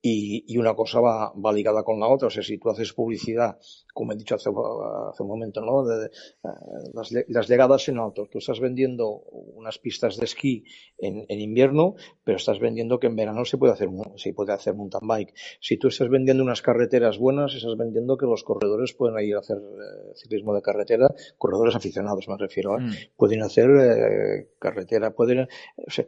y, y, una cosa va, va, ligada con la otra. O sea, si tú haces publicidad, como he dicho hace, hace un momento, ¿no? De, de, uh, las, las, llegadas en alto. Tú estás vendiendo unas pistas de esquí en, en, invierno, pero estás vendiendo que en verano se puede hacer, se puede hacer mountain bike. Si tú estás vendiendo unas carreteras buenas, estás vendiendo que los corredores pueden ir a hacer eh, ciclismo de carretera, corredores aficionados me refiero, ¿eh? mm. pueden hacer eh, carretera, pueden, o sea,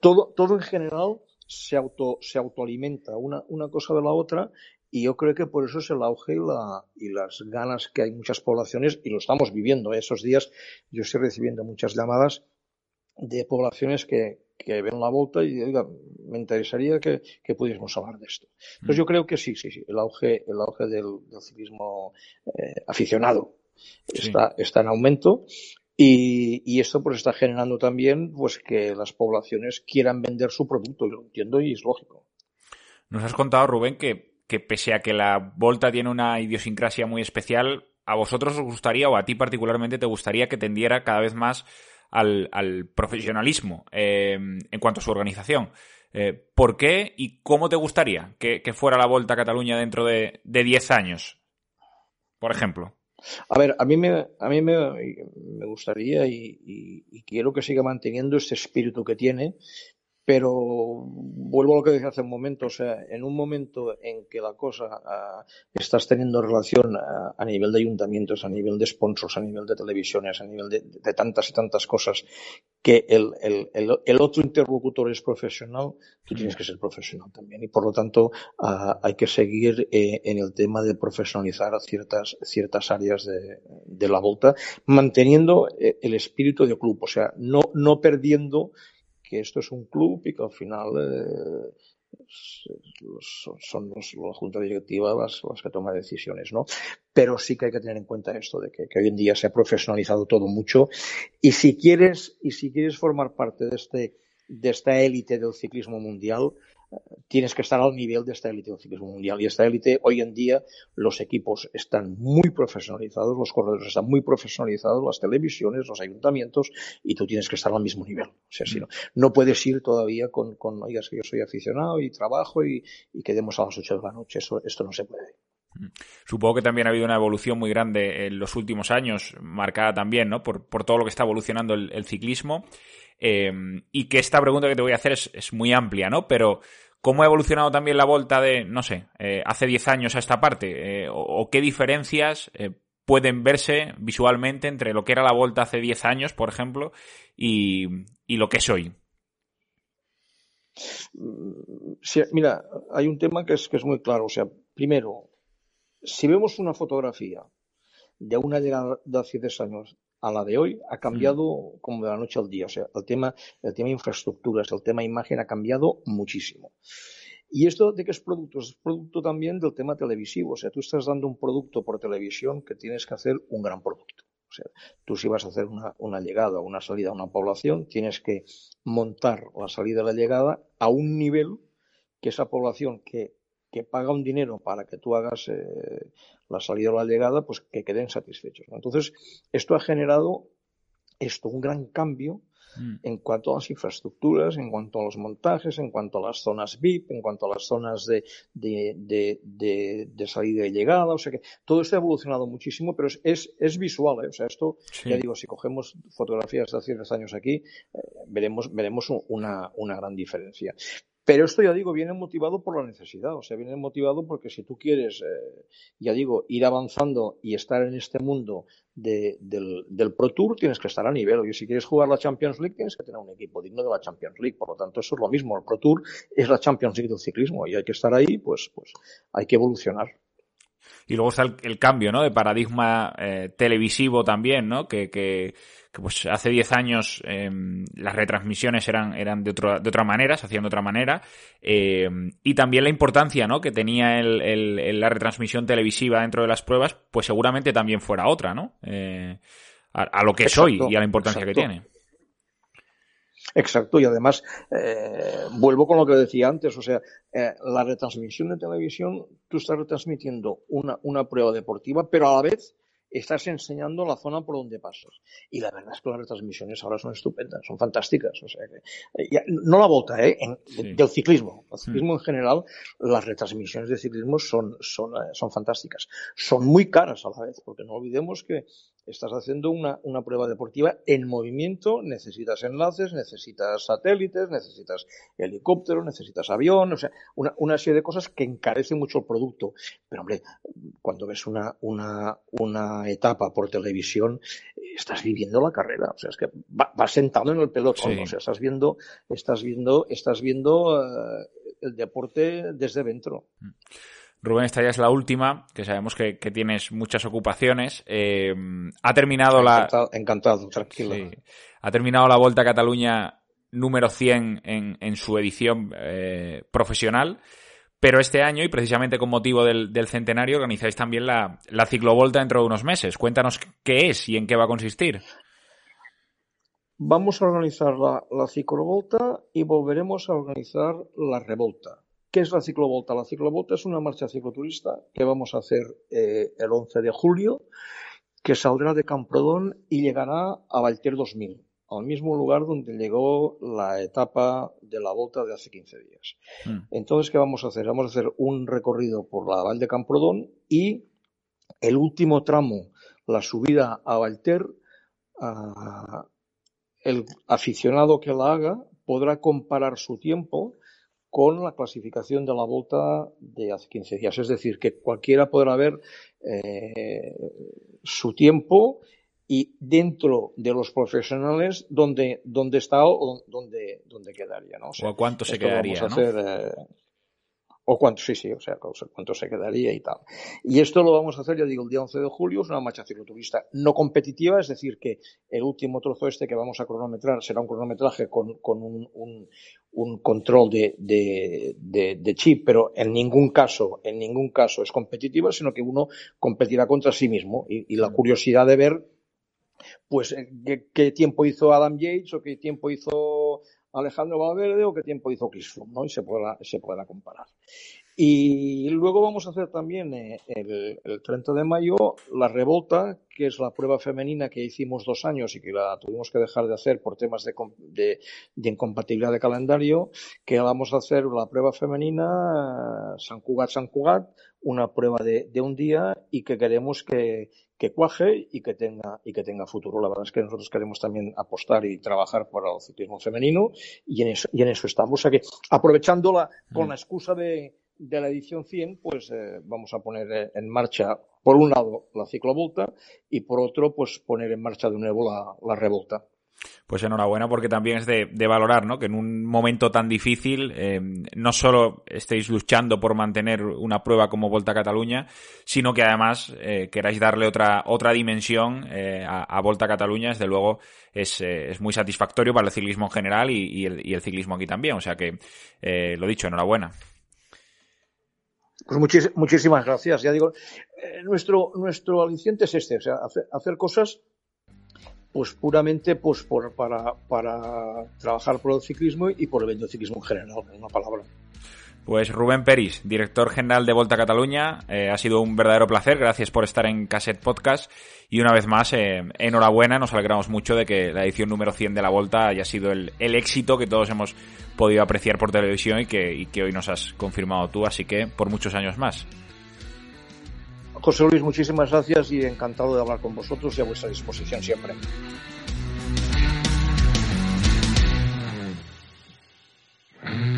todo, todo en general se, auto, se autoalimenta una, una cosa de la otra y yo creo que por eso es el auge y, la, y las ganas que hay muchas poblaciones, y lo estamos viviendo. ¿eh? Esos días yo estoy recibiendo muchas llamadas de poblaciones que, que ven la vuelta y oiga, me interesaría que, que, pudiésemos hablar de esto. Entonces yo creo que sí, sí, sí, el auge, el auge del, del ciclismo eh, aficionado sí. está, está en aumento y, esto pues está generando también pues que las poblaciones quieran vender su producto, y lo entiendo y es lógico. Nos has contado, Rubén, que, que pese a que la Volta tiene una idiosincrasia muy especial, a vosotros os gustaría, o a ti particularmente, te gustaría que tendiera cada vez más al, al profesionalismo eh, en cuanto a su organización. Eh, ¿Por qué y cómo te gustaría que, fuera la Volta a Cataluña dentro de 10 años, por ejemplo? A ver, a mí me, a mí me, me gustaría y, y, y, quiero que siga manteniendo este espíritu que tiene, pero vuelvo a lo que decía hace un momento, o sea, en un momento en que la cosa uh, estás teniendo relación uh, a nivel de ayuntamientos, a nivel de sponsors, a nivel de televisiones, a nivel de, de tantas y tantas cosas, que el, el, el, el, otro interlocutor es profesional, tú tienes que ser profesional también. Y por lo tanto, uh, hay que seguir eh, en el tema de profesionalizar ciertas, ciertas áreas de, de la volta, manteniendo eh, el espíritu de club, o sea, no, no perdiendo que esto es un club y que al final eh, son, los, la junta directiva las, las, que toma decisiones, ¿no? Pero sí que hay que tener en cuenta esto de que, que, hoy en día se ha profesionalizado todo mucho y si quieres y si quieres formar parte de este de esta élite del ciclismo mundial, tienes que estar al nivel de esta élite del ciclismo mundial. Y esta élite, hoy en día, los equipos están muy profesionalizados, los corredores están muy profesionalizados, las televisiones, los ayuntamientos, y tú tienes que estar al mismo nivel. O sea, si no, no puedes ir todavía con, con oigas que yo soy aficionado y trabajo y, y quedemos a las 8 de la noche. Eso, esto no se puede. Supongo que también ha habido una evolución muy grande en los últimos años, marcada también ¿no? por, por todo lo que está evolucionando el, el ciclismo. Eh, y que esta pregunta que te voy a hacer es, es, muy amplia, ¿no? Pero ¿cómo ha evolucionado también la Volta de, no sé, eh, hace 10 años a esta parte? Eh, o, qué diferencias eh, pueden verse visualmente entre lo que era la Volta hace 10 años, por ejemplo, y, y lo que es hoy? Sí, mira, hay un tema que es, que es muy claro. O sea, primero, si vemos una fotografía de una llegada de hace 10 años a la de hoy ha cambiado como de la noche al día. O sea, el tema, el tema infraestructuras, el tema imagen ha cambiado muchísimo. Y esto de que es producto, es producto también del tema televisivo. O sea, tú estás dando un producto por televisión que tienes que hacer un gran producto. O sea, tú si vas a hacer una, una llegada o una salida a una población, tienes que montar la salida y la llegada a un nivel que esa población que que paga un dinero para que tú hagas eh, la salida o la llegada, pues que queden satisfechos. ¿no? Entonces, esto ha generado esto, un gran cambio mm. en cuanto a las infraestructuras, en cuanto a los montajes, en cuanto a las zonas VIP, en cuanto a las zonas de, de, de, de, de salida y llegada. O sea que todo esto ha evolucionado muchísimo, pero es, es, es visual. ¿eh? O sea, esto, sí. ya digo, si cogemos fotografías de hace 10 años aquí, eh, veremos, veremos una, una gran diferencia. Pero esto, ya digo, viene motivado por la necesidad, o sea, viene motivado porque si tú quieres, eh, ya digo, ir avanzando y estar en este mundo de, del, Pro Tour, tienes que estar a nivel. Y si quieres jugar la Champions League, tienes que tener un equipo digno de la Champions League. Por lo tanto, eso es lo mismo. El Pro Tour es la Champions League del ciclismo y hay que estar ahí, pues, pues hay que evolucionar. Y luego está el, cambio, ¿no? De paradigma eh, televisivo también, ¿no? Que, que pues hace 10 años eh, las retransmisiones eran, eran de, otro, de, otra manera, se hacían de otra manera, eh, y también la importancia ¿no? que tenía el, la retransmisión televisiva dentro de las pruebas, pues seguramente también fuera otra, ¿no? Eh, a, a, lo que exacto, hoy y a la importancia exacto. que tiene. Exacto, y además eh, vuelvo con lo que decía antes, o sea, eh, la retransmisión de televisión, tú estás retransmitiendo una, una prueba deportiva, pero a la vez estás enseñando la zona por donde pasas. Y la verdad es que las retransmisiones ahora son estupendas, son fantásticas. O sea que, eh, no la volta, ¿eh? del ciclismo. El ciclismo en general, las retransmisiones de ciclismo son, son, eh, son fantásticas. Son muy caras a la vez, porque no olvidemos que estás haciendo una, una prueba deportiva en movimiento, necesitas enlaces, necesitas satélites, necesitas helicóptero, necesitas avión, o sea, una, una serie de cosas que encarecen mucho el producto. Pero hombre, cuando ves una, una, una etapa por televisión, estás viviendo la carrera, o sea, es que vas sentado en el pelotón, o sea, estás viendo, estás viendo, estás viendo uh, el deporte desde dentro. Mm. Rubén, esta ya es la última, que sabemos que, tienes muchas ocupaciones. Eh, ha terminado la. Encantado, tranquilo. ha terminado la Vuelta a Cataluña número 100 en, en su edición eh, profesional. Pero este año, y precisamente con motivo del, centenario, organizáis también la, la ciclovolta dentro de unos meses. Cuéntanos qué es y en qué va a consistir. Vamos a organizar la, la ciclovolta y volveremos a organizar la revolta. ¿Qué es la ciclovolta? La ciclovolta es una marcha cicloturista que vamos a hacer eh, el 11 de julio, que saldrá de Camprodón y llegará a Valtier 2000, al mismo lugar donde llegó la etapa de la volta de hace 15 días. Hmm. Entonces, ¿qué vamos a hacer? Vamos a hacer un recorrido por la Val de Camprodón y el último tramo, la subida a Valter, el aficionado que la haga podrá comparar su tiempo con la clasificación de la volta de hace 15 días. Es decir, que cualquiera podrá ver eh, su tiempo y dentro de los profesionales dónde, dónde está o dónde, dónde quedaría. ¿no? O, cuánto se quedaría. ¿no? hacer, eh, o cuánto, sí, sí, o sea, cuánto se quedaría y tal. Y esto lo vamos a hacer, ya digo, el día 11 de julio, es una marcha cicloturista no competitiva, es decir, que el último trozo este que vamos a cronometrar será un cronometraje con, con un, un, un, control de, de, de, chip, pero en ningún caso, en ningún caso es competitiva, sino que uno competirá contra sí mismo. Y, y la curiosidad de ver, pues, eh, qué, qué tiempo hizo Adam Yates o qué tiempo hizo Alejandro Valverde o qué tiempo hizo Froome, ¿no? Y se pueda, se pueda comparar. Y luego vamos a hacer también eh, el, el, 30 de mayo la revolta, que es la prueba femenina que hicimos dos años y que la tuvimos que dejar de hacer por temas de, incompatibilidad de calendario, que vamos a hacer la prueba femenina San Cugat-San Cugat, una prueba de, un día y que queremos que, que cuaje y que tenga y que tenga futuro. La verdad es que nosotros queremos también apostar y trabajar por el ciclismo femenino y en eso, y en eso estamos. O sea que aprovechándola con la excusa de de la edición 100, pues eh, vamos a poner eh, en marcha, por un lado, la ciclovolta y por otro, pues poner en marcha de nuevo la, la revolta. Pues enhorabuena porque también es de, valorar, ¿no? Que en un momento tan difícil eh, no solo estéis luchando por mantener una prueba como Volta a Cataluña, sino que además eh, queráis darle otra otra dimensión eh, a, Volta a Cataluña. Desde luego es, eh, es, muy satisfactorio para el ciclismo en general y, el, ciclismo aquí también. O sea que, lo dicho, enhorabuena. Pues muchísimas gracias. Ya digo, nuestro, nuestro aliciente es este, o sea, hacer cosas pues puramente pues por, para, para trabajar por el ciclismo y por el ciclismo en general, en una palabra. Pues Rubén Peris, director general de Volta a Cataluña, eh, ha sido un verdadero placer. Gracias por estar en Cassette Podcast. Y una vez más, eh, enhorabuena. Nos alegramos mucho de que la edición número 100 de la Volta haya sido el, el éxito que todos hemos podido apreciar por televisión y que, y que hoy nos has confirmado tú. Así que por muchos años más. José Luis, muchísimas gracias y encantado de hablar con vosotros y a vuestra disposición siempre. Mm.